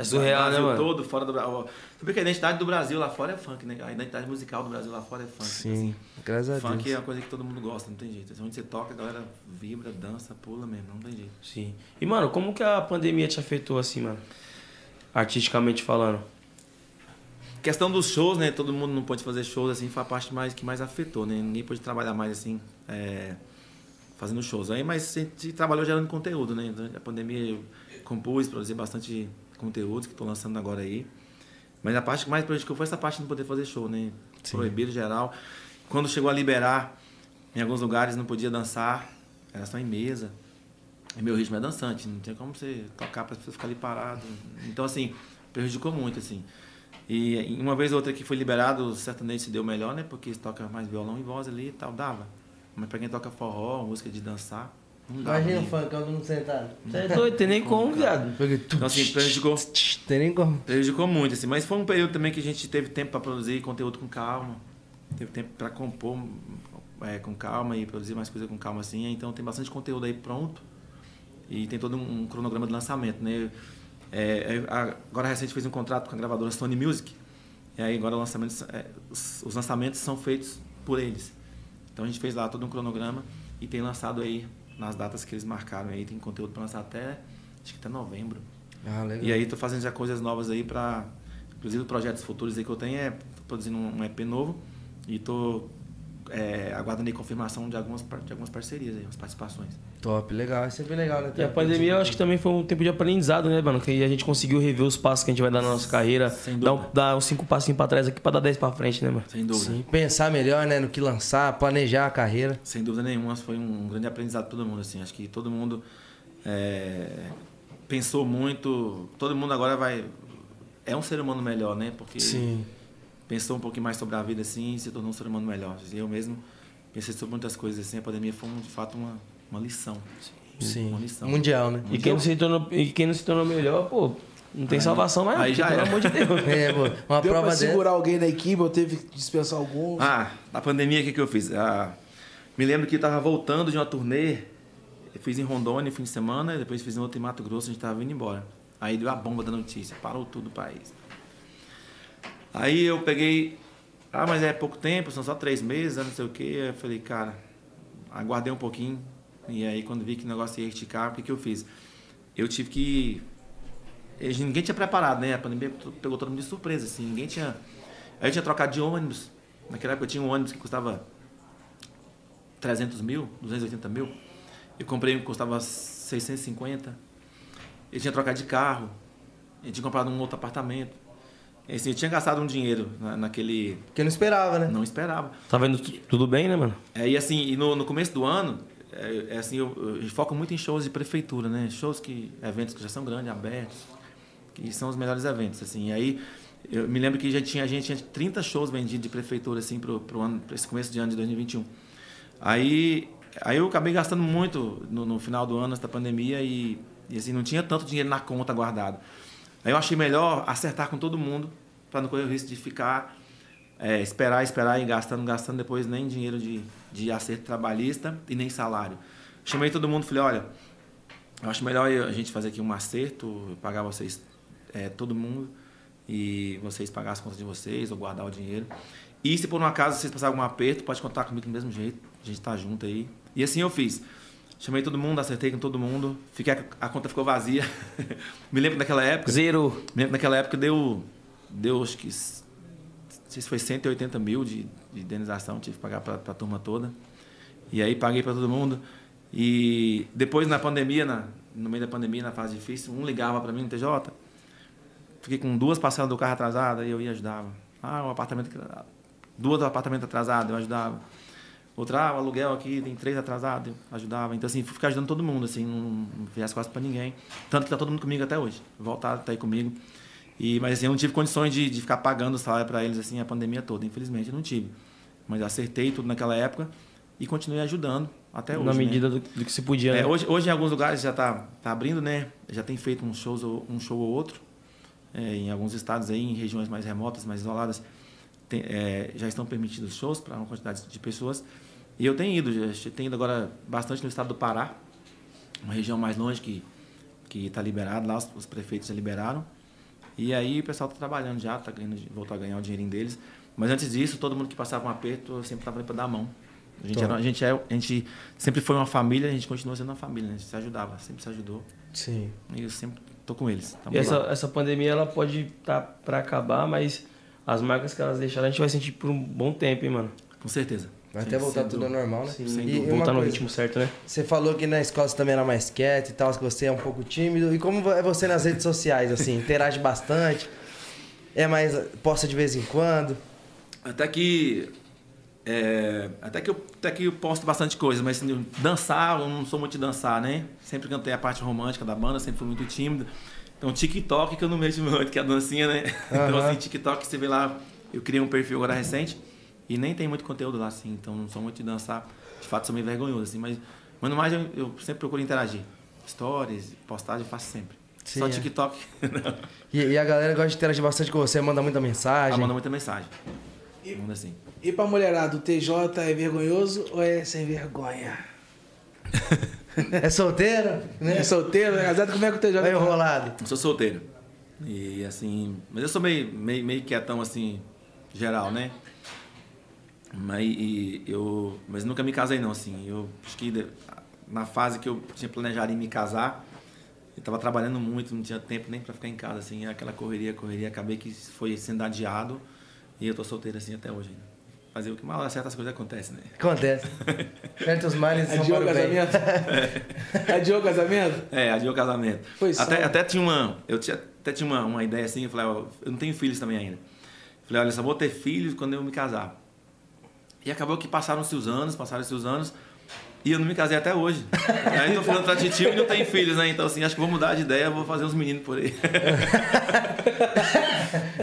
É surreal, Brasil né, mano? todo, fora do Brasil. Porque a identidade do Brasil lá fora é funk, né? A identidade musical do Brasil lá fora é funk. Sim, graças a Funk Deus. é uma coisa que todo mundo gosta, não tem jeito. Onde você toca, a galera vibra, dança, pula mesmo, não tem jeito. Sim. E, mano, como que a pandemia te afetou assim, mano? Artisticamente falando. Questão dos shows, né? Todo mundo não pode fazer shows, assim, foi a parte mais, que mais afetou, né? Ninguém pôde trabalhar mais, assim, é, fazendo shows. Aí, mas a gente trabalhou gerando conteúdo, né? Durante a pandemia eu compus, produzi bastante conteúdos que estou lançando agora aí. Mas a parte que mais prejudicou foi essa parte de não poder fazer show, né? Proibido geral. Quando chegou a liberar, em alguns lugares não podia dançar, era só em mesa. E meu ritmo é dançante, não tinha como você tocar para as pessoas ficarem ali parado. Então, assim, prejudicou muito, assim. E uma vez ou outra que foi liberado, sertanejo se deu melhor, né? Porque toca mais violão e voz ali e tal, dava. Mas pra quem toca forró, música de dançar. Imagina o funk, todo mundo sentado. Você é doido, tem nem como, viado. Então, assim, prejudicou, Tem nem como. prejudicou muito, assim. Mas foi um período também que a gente teve tempo para produzir conteúdo com calma. Teve tempo para compor é, com calma e produzir mais coisa com calma, assim. Então, tem bastante conteúdo aí pronto. E tem todo um cronograma de lançamento, né? É, é, a- agora recente fez um contrato com a gravadora Sony Music. E aí agora o lançamento, é, os, os lançamentos são feitos por eles. Então a gente fez lá todo um cronograma e tem lançado aí nas datas que eles marcaram aí, tem conteúdo para lançar até acho que até novembro. Ah, legal. E aí tô fazendo já coisas novas aí para inclusive projetos futuros aí que eu tenho é tô produzindo um EP novo e tô é, aguardando aí confirmação de algumas de algumas parcerias aí, umas participações. Top, legal. É sempre legal, né? E a pandemia eu acho que também foi um tempo de aprendizado, né, mano? Que a gente conseguiu rever os passos que a gente vai dar na nossa carreira. Sem Dar, dúvida. um, dar uns cinco passinhos pra trás aqui pra dar dez pra frente, né, mano? Sem dúvida. Sim, pensar melhor, né? No que lançar, planejar a carreira. Sem dúvida nenhuma, foi um grande aprendizado para todo mundo. Assim. Acho que todo mundo é, pensou muito. Todo mundo agora vai. É um ser humano melhor, né? Porque pensou um pouquinho mais sobre a vida assim e se tornou um ser humano melhor. Eu mesmo pensei sobre muitas coisas assim. A pandemia foi, de fato, uma, uma lição. Sim. Uma lição. Mundial, né? E quem, não se tornou, e quem não se tornou melhor, pô, não tem salvação mais, aí já pelo era. amor de Deus. É, pô. Uma Deu prova pra dessa. segurar alguém na equipe, eu teve que dispensar alguns. Ah, na pandemia, o que, que eu fiz? Ah, me lembro que eu estava voltando de uma turnê. Eu fiz em Rondônia fim de semana, e depois fiz em outro em Mato Grosso, a gente estava vindo embora. Aí deu a bomba da notícia, parou tudo o país. Aí eu peguei, ah, mas é pouco tempo, são só três meses, né, não sei o quê. Eu falei, cara, aguardei um pouquinho. E aí quando vi que o negócio ia esticar, o que, que eu fiz? Eu tive que ninguém tinha preparado, né? A pandemia pegou todo mundo de surpresa, assim. Ninguém tinha. Aí eu tinha trocado de ônibus. Naquela época eu tinha um ônibus que custava 300 mil, 280 mil. Eu comprei um que custava 650. Eu tinha trocado de carro. Eu tinha comprado um outro apartamento. Assim, eu tinha gastado um dinheiro na- naquele. Porque não esperava, né? Não esperava. Tá vendo tu- tudo bem, né, mano? É, e assim, e no, no começo do ano, é, é assim, eu, eu foco muito em shows de prefeitura, né? Shows que, eventos que já são grandes, abertos, que são os melhores eventos, assim. E aí, eu me lembro que já tinha, a gente tinha 30 shows vendidos de prefeitura, assim, pro, pro ano, pra esse começo de ano de 2021. Aí, aí eu acabei gastando muito no, no final do ano, nessa pandemia, e, e assim, não tinha tanto dinheiro na conta guardado. Aí eu achei melhor acertar com todo mundo, para não correr o risco de ficar é, esperar, esperar e gastando, gastando depois nem dinheiro de, de acerto trabalhista e nem salário. Chamei todo mundo, falei, olha, eu acho melhor a gente fazer aqui um acerto, pagar vocês, é, todo mundo, e vocês pagar as contas de vocês ou guardar o dinheiro. E se por um acaso vocês passarem algum aperto, pode contar comigo do mesmo jeito, a gente tá junto aí. E assim eu fiz. Chamei todo mundo, acertei com todo mundo, fiquei, a conta ficou vazia. Me lembro daquela época. Zero. Me lembro que naquela época deu, deu acho que, não sei se foi 180 mil de, de indenização, tive que pagar para a turma toda. E aí paguei para todo mundo. E depois na pandemia, na, no meio da pandemia, na fase difícil, um ligava para mim no TJ, fiquei com duas parcelas do carro atrasadas e eu ia ajudava. Ah, um apartamento, duas do apartamento atrasado, eu ajudava. Outra, ah, o aluguel aqui tem três atrasados, eu ajudava. Então, assim, fui ficar ajudando todo mundo, assim, não, não vi as costas para ninguém. Tanto que tá todo mundo comigo até hoje. Voltado, tá aí comigo. E, mas assim, eu não tive condições de, de ficar pagando o salário para eles assim a pandemia toda, infelizmente eu não tive. Mas acertei tudo naquela época e continuei ajudando até hoje. na né? medida do, do que se podia, É, né? hoje, hoje em alguns lugares já está tá abrindo, né? Já tem feito uns shows, um show ou outro. É, em alguns estados aí, em regiões mais remotas, mais isoladas, tem- é, já estão permitidos shows para uma quantidade de pessoas. E eu tenho ido, já tenho ido agora bastante no estado do Pará, uma região mais longe que que está liberado lá, os, os prefeitos já liberaram. E aí o pessoal tá trabalhando já, tá ganhando, voltou a ganhar o dinheirinho deles. Mas antes disso, todo mundo que passava um aperto, eu sempre tava ali pra dar a mão. A gente, era, a, gente é, a gente sempre foi uma família, a gente continua sendo uma família, né? A gente se ajudava, sempre se ajudou. Sim. E eu sempre tô com eles. Tamo E essa, lá. essa pandemia ela pode estar tá pra acabar, mas as marcas que elas deixaram a gente vai sentir por um bom tempo, hein, mano? Com certeza. Vai até voltar tudo ao normal, né? Sim, E voltar no ritmo certo, né? Você falou que na escola você também era mais quieto e tal, que você é um pouco tímido. E como é você nas redes sociais, assim? Interage bastante? É mais... Posta de vez em quando? Até que. é, até, que eu, até que eu posto bastante coisa, mas assim, dançar, eu não sou muito de dançar, né? Sempre cantei a parte romântica da banda, sempre fui muito tímido. Então, TikTok que eu não mexo muito, que é a dancinha, né? Então, Aham. assim, TikTok, você vê lá, eu criei um perfil agora recente e nem tem muito conteúdo lá, assim, então não sou muito de dançar. De fato, sou meio vergonhoso, assim, mas, mas no mais eu, eu sempre procuro interagir. Stories, postagem, eu faço sempre. Sim, Só é. TikTok. E, e a galera gosta de interagir bastante com você, manda muita mensagem. Ah, manda muita mensagem. E- Manda assim. E pra mulherada, o TJ é vergonhoso ou é sem vergonha? É solteiro? Né? É solteiro, é casado? Como é que o TJ É tá? enrolado. Eu sou solteiro. E assim. Mas eu sou meio, meio, meio quietão, assim, geral, né? Mas, e eu, mas nunca me casei, não, assim. Eu acho que na fase que eu tinha planejado em me casar, eu tava trabalhando muito, não tinha tempo nem pra ficar em casa, assim. Aquela correria, correria. Acabei que foi sendo adiado e eu tô solteiro, assim, até hoje ainda. Fazer o que mal certas coisas acontecem, né? Acontece. Perde os males são Adiou o para o bem. casamento? Adiou o casamento? É, adiou o casamento. Foi só. até, até tinha uma. Eu tinha, até tinha uma, uma ideia assim, eu falei, ó, eu não tenho filhos também ainda. Falei, olha, só vou ter filhos quando eu me casar. E acabou que passaram-se os anos, passaram-se os anos, e eu não me casei até hoje. aí tô falando pra titio e não tenho filhos, né? Então assim, acho que vou mudar de ideia, vou fazer uns meninos por aí.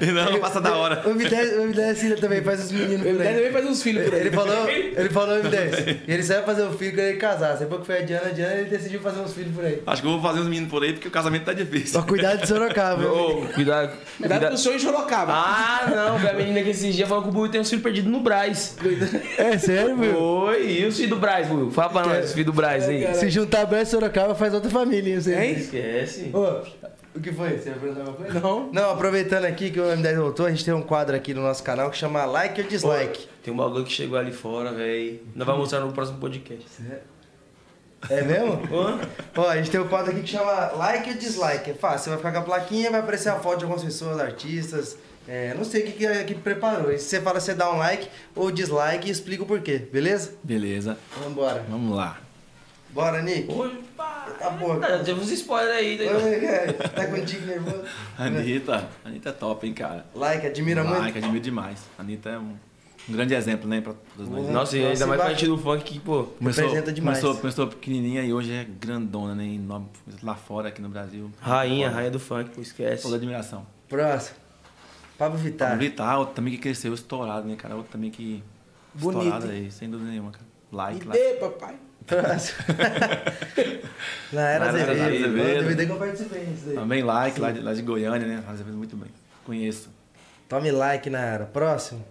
e não, não passa da hora. O M10, o M10 assim também faz os meninos Ele por aí. também faz uns filhos por aí. Ele falou, ele falou M10. E ele só ia fazer um filho quando ele casar. Depois que foi a Diana, a Diana, ele decidiu fazer uns filhos por aí. Acho que eu vou fazer uns meninos por aí porque o casamento tá difícil. Só cuidado de Sorocaba. Ô, cuidado. Cuidado o senhor em Sorocaba. Ah, não, velho. A menina que esses dias falou que o Buiu tem um filho perdido no Braz. É sério, meu? Oi, e os filhos do Braz, Buiu? Fala pra nós, os filhos do Braz aí. Se juntar Bel e Sorocaba, faz outra família, hein? você? Hein? Esquece. Ô, o que foi? Você alguma coisa? Não. Não, aproveitando aqui que o M10 voltou, a gente tem um quadro aqui no nosso canal que chama Like ou Dislike. Tem um bagulho que chegou ali fora, velho. Nós vamos mostrar no próximo podcast. É mesmo? Hã? Ó, a gente tem um quadro aqui que chama Like ou Dislike. É fácil, você vai ficar com a plaquinha, vai aparecer a foto de algumas pessoas, artistas. É, não sei o que, que a equipe preparou. E você fala se você dá um like ou dislike e explica o porquê, beleza? Beleza, Vamos embora. vamos lá. Bora, Nick. Oi, pá. Tá bom. Tá, Teve uns spoilers aí. né? Cara. Tá contigo nervoso? Anitta, Anitta é top, hein, cara. Like, admira like, muito. admiro demais. Anitta é um, um grande exemplo, né, pra todos nós. Nossa, e Nossa, ainda mais pra gente do funk que, pô. Começou, representa demais. Começou, começou pequenininha e hoje é grandona, né, enorme. Lá fora, aqui no Brasil. Rainha, rainha do funk, pô, esquece. Toda admiração. Próximo. Pablo Vittar. Pablo Vittar, outro também que cresceu estourado, né, cara? Outro também que... Bonito, Estourado aí, sem dúvida nenhuma, cara. Like, Me like. dê, papai. Próximo. Na era Azevedo. Azevedo. Eu duvidei que eu participei disso daí. Também like, lá de, lá de Goiânia, né? Vezes muito bem. Conheço. Tome like na era. Próximo.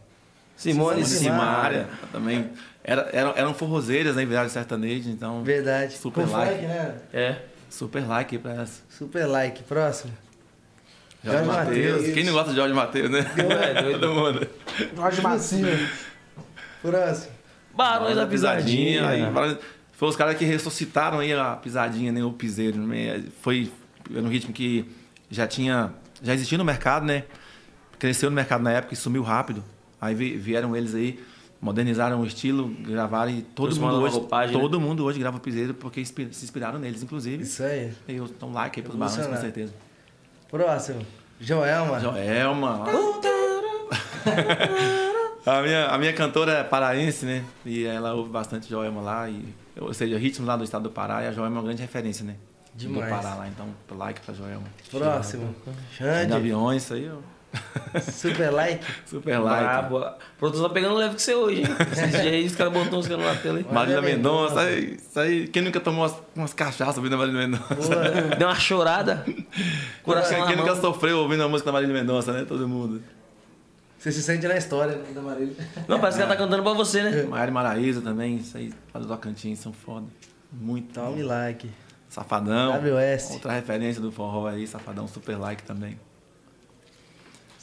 Simone Simone Simaria. Simaria, também. Era, eram, eram forrozeiras, né? Em viagem sertaneja, então. Verdade. Super Com like. funk, né? É. Super like aí pra essa. Super like. Próximo. Jorge, Jorge Matheus. Mateus. Quem não gosta de Jorge Matheus, né? É, doido. Todo mundo. Jorge Massinho. Próximo. Barões da pisadinha. aí, vários- Foi os caras que ressuscitaram aí a pisadinha, né? O piseiro. né? Foi um ritmo que já tinha. Já existia no mercado, né? Cresceu no mercado na época e sumiu rápido. Aí vi- vieram eles aí, modernizaram o estilo, gravaram e todo mundo hoje. roupagem, né? todo mundo hoje grava piseiro porque se inspiraram neles, inclusive. Isso aí. E eu um like aí pros barões, com certeza. Próximo. Joelma. Joelma. a, minha, a minha cantora é paraense, né? E ela ouve bastante Joelma lá. E, ou seja, ritmo lá do estado do Pará. E a Joelma é uma grande referência, né? Demais. Do Pará lá. Então, like pra Joelma. Próximo. De Xande. aviões, isso aí, ó. Super like. Super like. Brabo. Produção tá pegando leve com você hoje, hein? Esses dias aí, os caras botam os caras na tela aí. Marília Marília Mendonça, Mendonça. isso aí, isso aí. Quem nunca tomou umas, umas cachaças ouvindo a Marília Mendonça? Boa. Deu uma chorada. Coração na Quem nunca sofreu ouvindo a música da Marília Mendonça, né? Todo mundo. Você se sente na história né, da Marília. Não, parece que ela tá cantando pra você, né? Maiara e Maraísa também, isso aí, lá do Tocantins, são foda. Muito. Tome like. Safadão. WS. Outra referência do forró aí, Safadão Super Like também.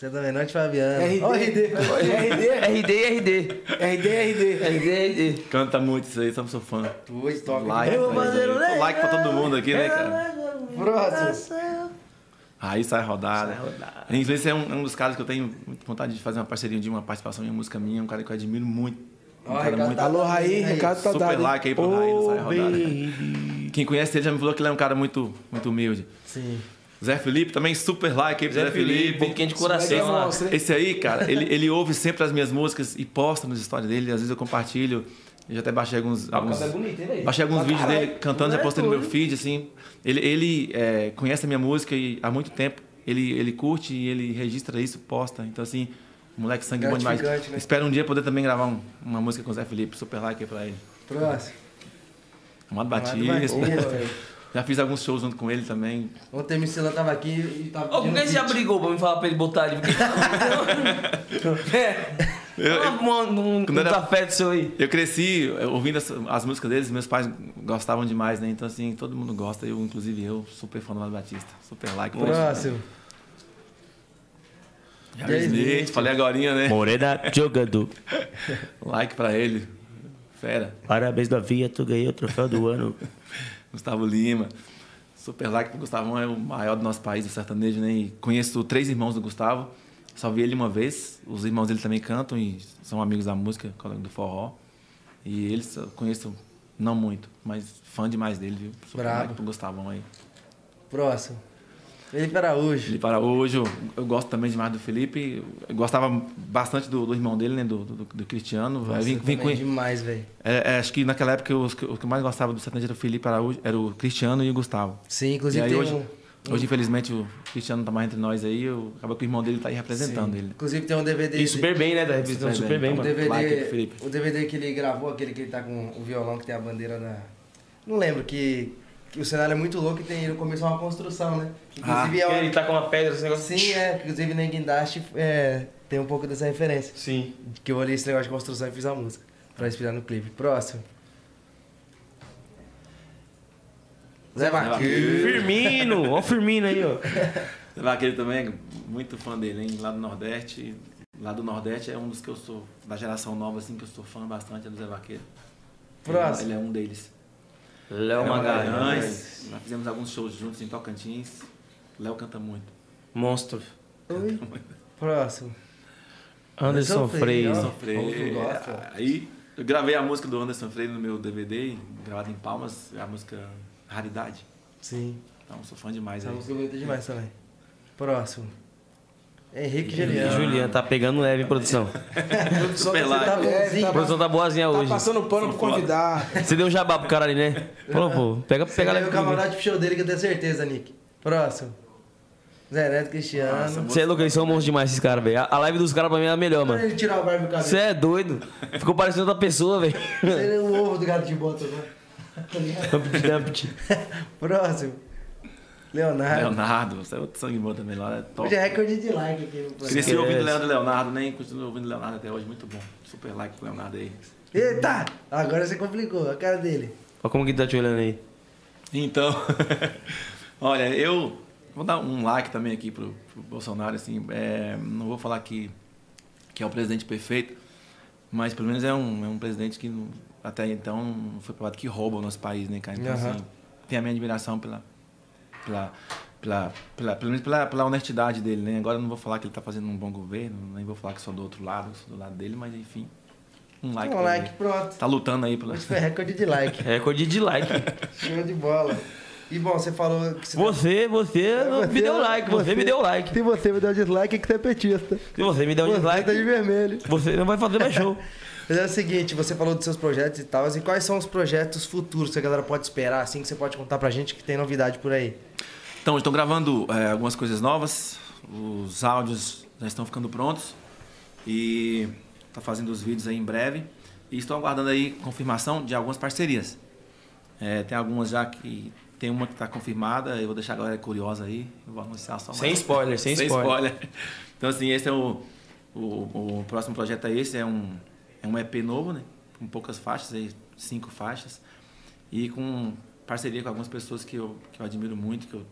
Você também, Norte Fabiano. RD. Ó, o RD. RD. RD, RD. RD, RD. RD, RD. Canta muito isso aí, sou seu fã. Hoje toca. Like, Eu vou fazer um Pô, like pra todo mundo aqui, né, cara? Próximo. Aí sai rodada. Sai rodada. Inglês é um, é um dos caras que eu tenho muita vontade de fazer uma parceria de uma participação em uma música minha, um cara que eu admiro muito. Um cara muito. tá- Alô, Raí, Ricardo tá Super dado. like aí pro Raí do Sai Oh, Rodada. baby. Quem conhece ele já me falou que ele é um cara muito, muito humilde. Sim. Zé Felipe também, super like aí pro Zé Zé, Felipe, Felipe. um pouquinho de é coração? Esse aí, cara, ele, ele ouve sempre as minhas músicas e posta nas histórias dele. Às vezes eu compartilho. Eu já até baixei alguns. alguns é bonito, hein, baixei alguns vídeos caralho. dele cantando, já postei no meu feed, assim. Ele, ele é, conhece a minha música e, há muito tempo. Ele, ele curte e ele registra isso, posta. Então, assim, moleque sangue bom demais. Né? Espero um dia poder também gravar um- uma música com o Zé Felipe. Super like aí pra ele. Próximo. Amado Amado Batista. Já fiz alguns shows junto com ele também. Ontem o Micilã tava aqui e tava. Ô, por que pedindo você já brigou pra me falar pra ele botar ali? é. Um, um, um Quando era- afeto seu aí. Eu cresci ouvindo as, as músicas deles, meus pais gostavam demais, né? Então, assim, todo mundo gosta, eu, inclusive eu, super fã do Amado Batista. Super like. Próximo. Jair Smith, falei agora, né? Morena jogando. Like pra ele. Fera. Parabéns, Novinha, tu ganhou o troféu do ano. Gustavo Lima. Super like pro Gustavão, é o maior do nosso país, o sertanejo, né? E conheço três irmãos do Gustavo. Só vi ele uma vez. Os irmãos dele também cantam e são amigos da música, colega do forró. E eles eu conheço não muito, mas fã demais dele, viu? Super Brabo. like pro Gustavão aí. Próximo. Felipe Araújo. Felipe Araújo, eu, gosto também demais do Felipe. Eu gostava bastante do, do irmão dele, né? Do, do, do Cristiano. Nossa, vim, vim com- demais, velho. é, é, acho que naquela época os que- o que eu mais gostava do sertanejo era o Felipe Araújo, era o Cristiano e o Gustavo. Sim, E inclusive aí tem hoje, um. hoje, infelizmente, o Cristiano não tá mais entre nós aí. Eu, acaba que o irmão dele tá aí representando Sim. ele. Inclusive tem um DVD. E super bem, né? Tá representando super bem, um mano. DVD, Like o DVD que ele gravou, aquele que ele tá com o violão que tem a bandeira da. Não lembro, que, que o cenário é muito louco e tem no começo uma construção, né? Inclusive é Porque ele uma. tá com uma pedra, esse negócio. Sim, é. Inclusive na Guindaste é, tem um pouco dessa referência. Sim. Que eu olhei esse negócio de construção e fiz a música. Pra inspirar no clipe. Próximo. Zé Vaqueiro. Firmino, ó o Firmino aí, ó. Aquele também é muito fã dele, hein? Lá do Nordeste. Lá do Nordeste é um dos que eu sou, da geração nova, assim, que eu sou fã bastante, é do Zé Vaqueiro. Próximo. Ele é um deles. Léo Magalhães. Nós fizemos alguns shows juntos em Tocantins. Léo canta muito. Monstro. Oi. Próximo. Anderson Freire. Anderson Freire. Gosta. Aí eu gravei a música do Anderson Freire no meu DVD, gravada em Palmas, a música Raridade. Sim. Então sou fã demais Essa aí. música é bonita demais também. Próximo. Henrique E Juliano. Juliano tá pegando leve, produção. Super Você like. tá É. A produção tá boazinha Tá hoje. passando pano pro convidar. Você deu um jabá pro cara ali, né? Falou, pô, pega, pega leve o camarote pro show dele que eu tenho certeza, Nick. Próximo. Zé Neto Cristiano. Você é louco, eles são monstros demais, esses caras, velho. A- live dos caras pra mim é a melhor, mano. ele tirar o barba do cabelo. Você é doido. Ficou parecendo outra pessoa, velho. Você é o ovo do gato de bota, né? Dumpty, dumpty. Próximo. Leonardo. Leonardo, você é outro sangue bom também lá, é top. Hoje é recorde de like aqui Cresci ouvindo Leandro Leonardo, nem continuo ouvindo Leonardo até hoje, muito bom. Super like pro Leonardo aí. Eita! Agora você complicou a cara dele. Olha como que tá te olhando aí. Então, olha, eu vou dar um like também aqui pro, pro Bolsonaro, assim, é, não vou falar que, que é o presidente perfeito, mas pelo menos é um, é um presidente que não- até então não foi provado que rouba o nosso país, né, cara? Então, Aham. assim, tem a minha admiração pela, pela, pela, pela, pelo menos pela, pela honestidade dele, né? Agora eu não vou falar que ele tá fazendo um bom governo, nem vou falar que sou do outro lado, sou do lado dele, mas enfim, um like. Um like, ele. pronto. Tá lutando aí pela... Hoje foi recorde de like. Recorde de like. Show de bola. E bom, você falou que você. Você, você, Você- me deu like. Você, me deu like. Se você me deu dislike, é que você é petista. Se você me der um Você dislike, tá de vermelho. você não vai fazer mais show. Mas é o seguinte, você falou dos seus projetos e tal, e quais são os projetos futuros que a galera pode esperar, assim, que você pode contar pra gente que tem novidade por aí? Então, estou gravando é, algumas coisas novas, os áudios já estão ficando prontos e tá fazendo os vídeos aí em breve. E estou aguardando aí confirmação de algumas parcerias. É, tem algumas já que tem uma que está confirmada, eu vou deixar a galera curiosa aí, eu vou anunciar só mais. Sem spoiler, sem spoiler. Então assim, esse é o, o, o próximo projeto é esse, é um, é um EP novo, né? Com poucas faixas, aí, cinco faixas. E com parceria com algumas pessoas que eu, que eu admiro muito, que eu,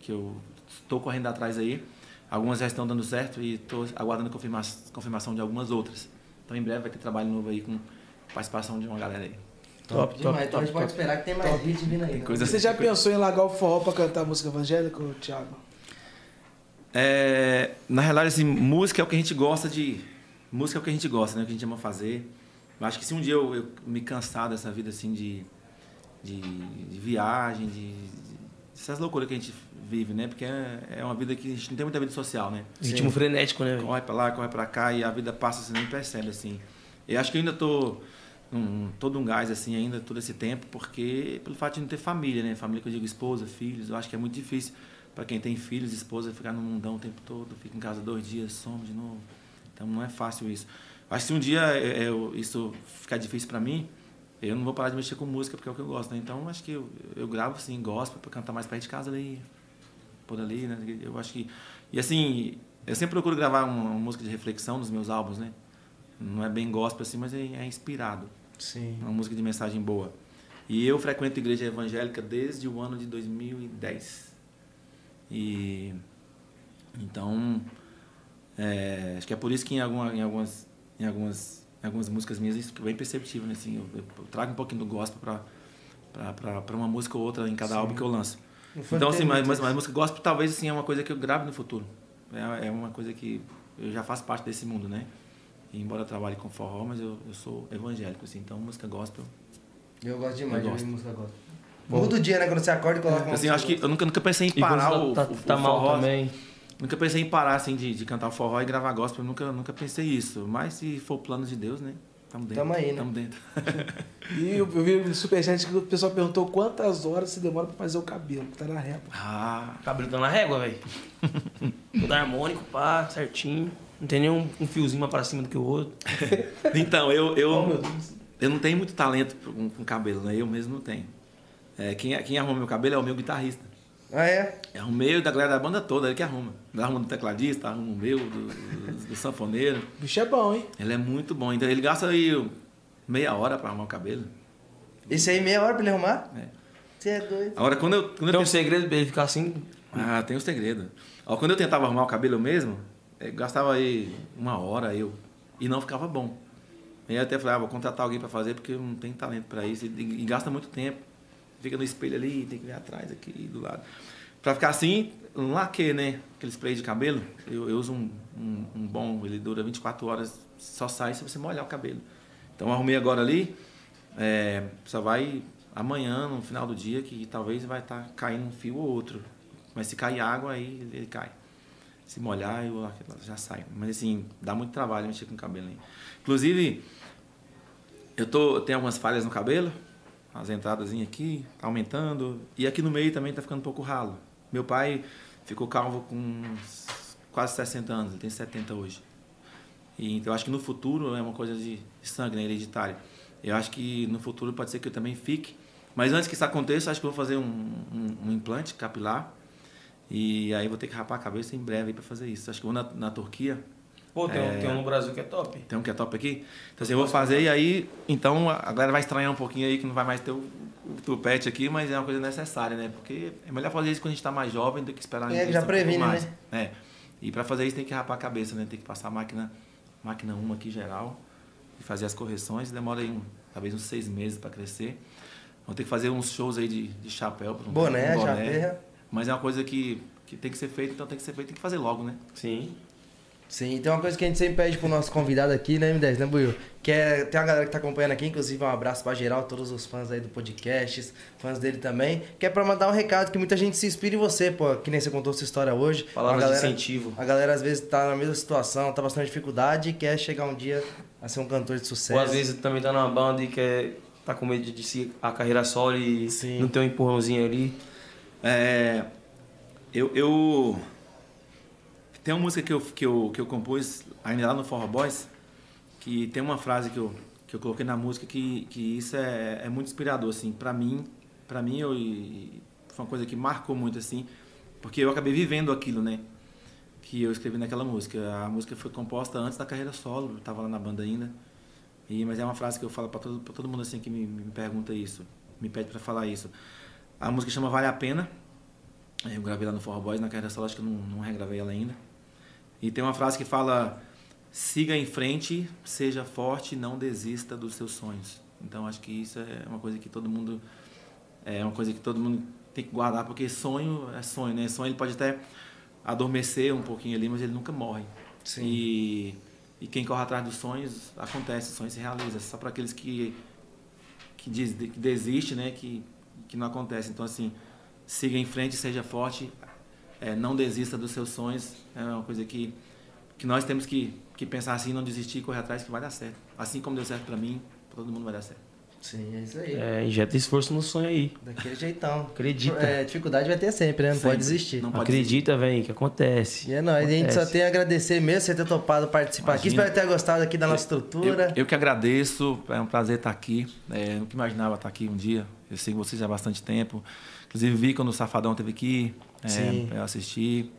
que eu estou correndo atrás aí. Algumas já estão dando certo e estou aguardando a confirma confirmação de algumas outras. Então em breve vai ter trabalho novo aí com participação de uma galera aí. Top, Top, demais. top, então a gente top, pode esperar que tem mais hit vindo aí. Né? coisa Você já pensou em largar o forró pra cantar música evangélica, Thiago? É, na realidade, assim, música é o que a gente gosta de. Música é o que a gente gosta, né? O que a gente ama fazer. Eu acho que se um dia eu, eu me cansar dessa vida assim de, de, de viagem, de, de essas loucuras que a gente vive, né? Porque é, é uma vida que a gente não tem muita vida social, né? Ritmo frenético, né? Corre pra lá, corre pra cá e a vida passa, você nem percebe, assim. Eu acho que eu ainda tô num, todo um gás, assim, ainda todo esse tempo, porque pelo fato de não ter família, né? Família que eu digo esposa, filhos, eu acho que é muito difícil para quem tem filhos, esposa, ficar no mundão o tempo todo, fica em casa dois dias, some de novo. Então não é fácil isso. Acho que se um dia é, eu- isso ficar difícil para mim, eu não vou parar de mexer com música, porque é o que eu gosto, né? Então acho que eu, eu gravo, assim, gospel para cantar mais perto de casa ali, por ali, né? Eu acho que... E assim, eu sempre procuro gravar uma, uma música de reflexão nos meus álbuns, né? Não é bem gospel assim, mas é, é inspirado. Sim. Uma música de mensagem boa. E eu frequento a igreja evangélica desde o ano de 2010. E então é, acho que é por isso que em, alguma, em algumas em algumas em algumas músicas minhas isso fica bem perceptível, né? Assim, eu, eu trago um pouquinho do gospel para uma música ou outra em cada álbum que eu lanço. Então assim, mas, mas, mas música gospel talvez assim é uma coisa que eu grave no futuro. É, é uma coisa que eu já faço parte desse mundo, né? E embora eu trabalhe com forró, mas eu, eu sou evangélico, assim, então música gospel Eu gosto demais Eu de ouvir gosto. música gospel. Muda o dia, né? Quando você acorda e coloca uma Assim, eu acho que música eu nunca, nunca pensei em parar o, tá, o- tá, o tá mal forró. também. Nunca pensei em parar assim de, de cantar forró e gravar gospel. Nunca, nunca pensei isso. Mas se for o plano de Deus, né? Tamo dentro. Tamo aí, né? Tamo dentro. E eu, eu vi no Superchat que o pessoal perguntou quantas horas você demora pra fazer o cabelo, que tá na régua. Ah, O cabelo tá na régua, velho. Tudo harmônico, pá, certinho. Não tem nenhum um fiozinho mais pra cima do que o outro. então, eu, eu, Oh, eu não tenho muito talento com, com cabelo, né? Eu mesmo não tenho. É, quem, quem arruma meu cabelo é o meu guitarrista. Ah, é? É o meu e da galera da banda toda, ele que arruma. Ele arruma do tecladista, arruma o meu, do, do, do sanfoneiro. O bicho é bom, hein? Ele é muito bom. Então ele gasta aí meia hora pra arrumar o cabelo. Esse aí meia hora pra ele arrumar? É. Você é doido. Agora, quando eu, quando eu Tem um segredo pra ele ficar assim. Ah, tem um segredo. Ó, quando eu tentava arrumar o cabelo mesmo, eu gastava aí uma hora eu e não ficava bom. Aí eu até falei, ah, vou contratar alguém para fazer porque eu não tenho talento para isso e, e gasta muito tempo. Fica no espelho ali, tem que ver atrás aqui do lado. Para ficar assim, um laque, né? Aquele spray de cabelo, eu, eu uso um, um, um bom, ele dura 24 horas, só sai se você molhar o cabelo. Então arrumei agora ali, é, só vai amanhã, no final do dia, que talvez vai estar caindo um fio ou outro. Mas se cair água, aí ele, cai. Se molhar, eu, já sai. Mas assim, dá muito trabalho mexer com o cabelo. Inclusive, eu, tô, eu tenho algumas falhas no cabelo, as entradas aqui, tá aumentando. E aqui no meio também tá ficando um pouco ralo. Meu pai ficou calvo com quase 60 anos, ele tem 70 hoje. E, então eu acho que no futuro é uma coisa de sangue, né, hereditário. Eu acho que no futuro pode ser que eu também fique. Mas antes que isso aconteça, acho que vou fazer um, um, um implante capilar. E aí vou ter que rapar a cabeça em breve para fazer isso. Acho que vou na, na Turquia. Pô, tem, um- É. tem um no Brasil que é top. Tem um que é top aqui. Então assim, eu vou fazer e aí, então a galera vai estranhar um pouquinho aí que não vai mais ter o, o tupete aqui, mas é uma coisa necessária, né? Porque é melhor fazer isso quando a gente tá mais jovem do que esperar É, já um pouco previne, mais. né? É. E para fazer isso tem que rapar a cabeça, né? Tem que passar a máquina, máquina 1 aqui geral e fazer as correções. Demora aí um, talvez uns seis meses para crescer. Vou ter que fazer uns shows aí de, de chapéu. pra um- Boné, um chapéu. Mas é uma coisa que, que tem que ser feita, então tem que ser feito, tem que fazer logo, né? Sim. Sim, tem uma coisa que a gente sempre pede pro nosso convidado aqui, né, M10, né, Buiu? Que é, tem uma galera que tá acompanhando aqui, inclusive um abraço pra geral, todos os fãs aí do podcast, fãs dele também, que é pra mandar um recado que muita gente se inspira em você, pô, que nem você contou sua história hoje. Palavras A de galera- incentivo. A galera às vezes tá na mesma situação, tá bastante dificuldade e quer chegar um dia a ser um cantor de sucesso. Ou às vezes também tá numa banda e quer tá com medo de seguir a carreira solo e Sim. não ter um empurrãozinho ali. É, eu, eu tem uma música que eu, que eu, que eu compus ainda lá no Forró Boys, que tem uma frase que eu, que eu coloquei na música que, que isso é, é muito inspirador, assim, para mim, para mim eu, foi uma coisa que marcou muito, assim, porque eu acabei vivendo aquilo, né, que eu escrevi naquela música. A música foi composta antes da carreira solo, eu tava lá na banda ainda, e, mas é uma frase que eu falo para todo, pra todo mundo, assim, que me, me pergunta isso, me pede para falar isso. A música chama Vale a Pena, eu gravei lá no Forró Boys, na carreira solo, acho que eu não, não regravei ela ainda. E tem uma frase que fala: siga em frente, seja forte, não desista dos seus sonhos. Então acho que isso é uma coisa que todo mundo é uma coisa que todo mundo tem que guardar, porque sonho é sonho, né? Sonho ele pode até adormecer um pouquinho ali, mas ele nunca morre. Sim. E, e quem corre atrás dos sonhos, acontece, o sonho se realiza. Só para aqueles que, que, diz, que desistem, né? Que, que não acontece. Então, assim, siga em frente, seja forte, é, não desista dos seus sonhos. É uma coisa que, que nós temos que, que pensar assim, não desistir e correr atrás, que vai dar certo. Assim como deu certo para mim, pra todo mundo vai dar certo. Sim, é isso aí. É, injeta esforço no sonho aí. Daquele jeitão. Acredita. É, dificuldade vai ter sempre, né? Não Sempre. pode desistir. Não pode Acredita, velho, que acontece. E é nóis. A gente só Acontece. tem a agradecer mesmo você ter topado participar aqui. Imagina. Espero ter gostado aqui da nossa estrutura. Eu, eu que agradeço, é um prazer estar aqui. É, nunca imaginava estar aqui um dia. Eu sigo vocês há bastante tempo. Inclusive vi quando o Safadão esteve aqui. É. Eu assisti.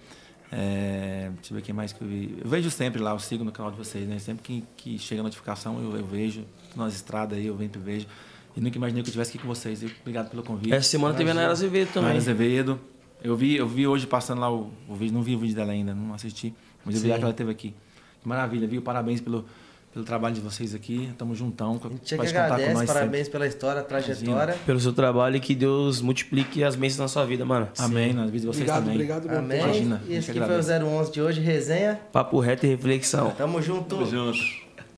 É, deixa eu ver quem mais que eu vi. Eu vejo sempre lá, eu sigo no canal de vocês, né? Sempre que, que chega a notificação eu, eu vejo. Nas estradas aí eu venho e vejo. E nunca imaginei que eu estivesse aqui com vocês. Obrigado pelo convite. Essa semana teve a Nayara Azevedo também. Mara Azevedo. Eu vi, eu vi hoje passando lá o, o vídeo, não vi o vídeo dela ainda, não assisti. Mas eu vi Sim. que ela esteve aqui. Que maravilha, viu? Parabéns pelo, pelo trabalho de vocês aqui. Tamo juntão. A gente que Pode com agradece, nós parabéns pela história, trajetória. Pelo seu trabalho e que Deus multiplique as bênçãos na sua vida, mano. sempre. Amém, na vida de vocês Obrigado, também. obrigado mesmo. Amém. Imagina, e esse aqui que foi o 011 de hoje, resenha. Papo reto e reflexão. Tamo junto. Tamo junto.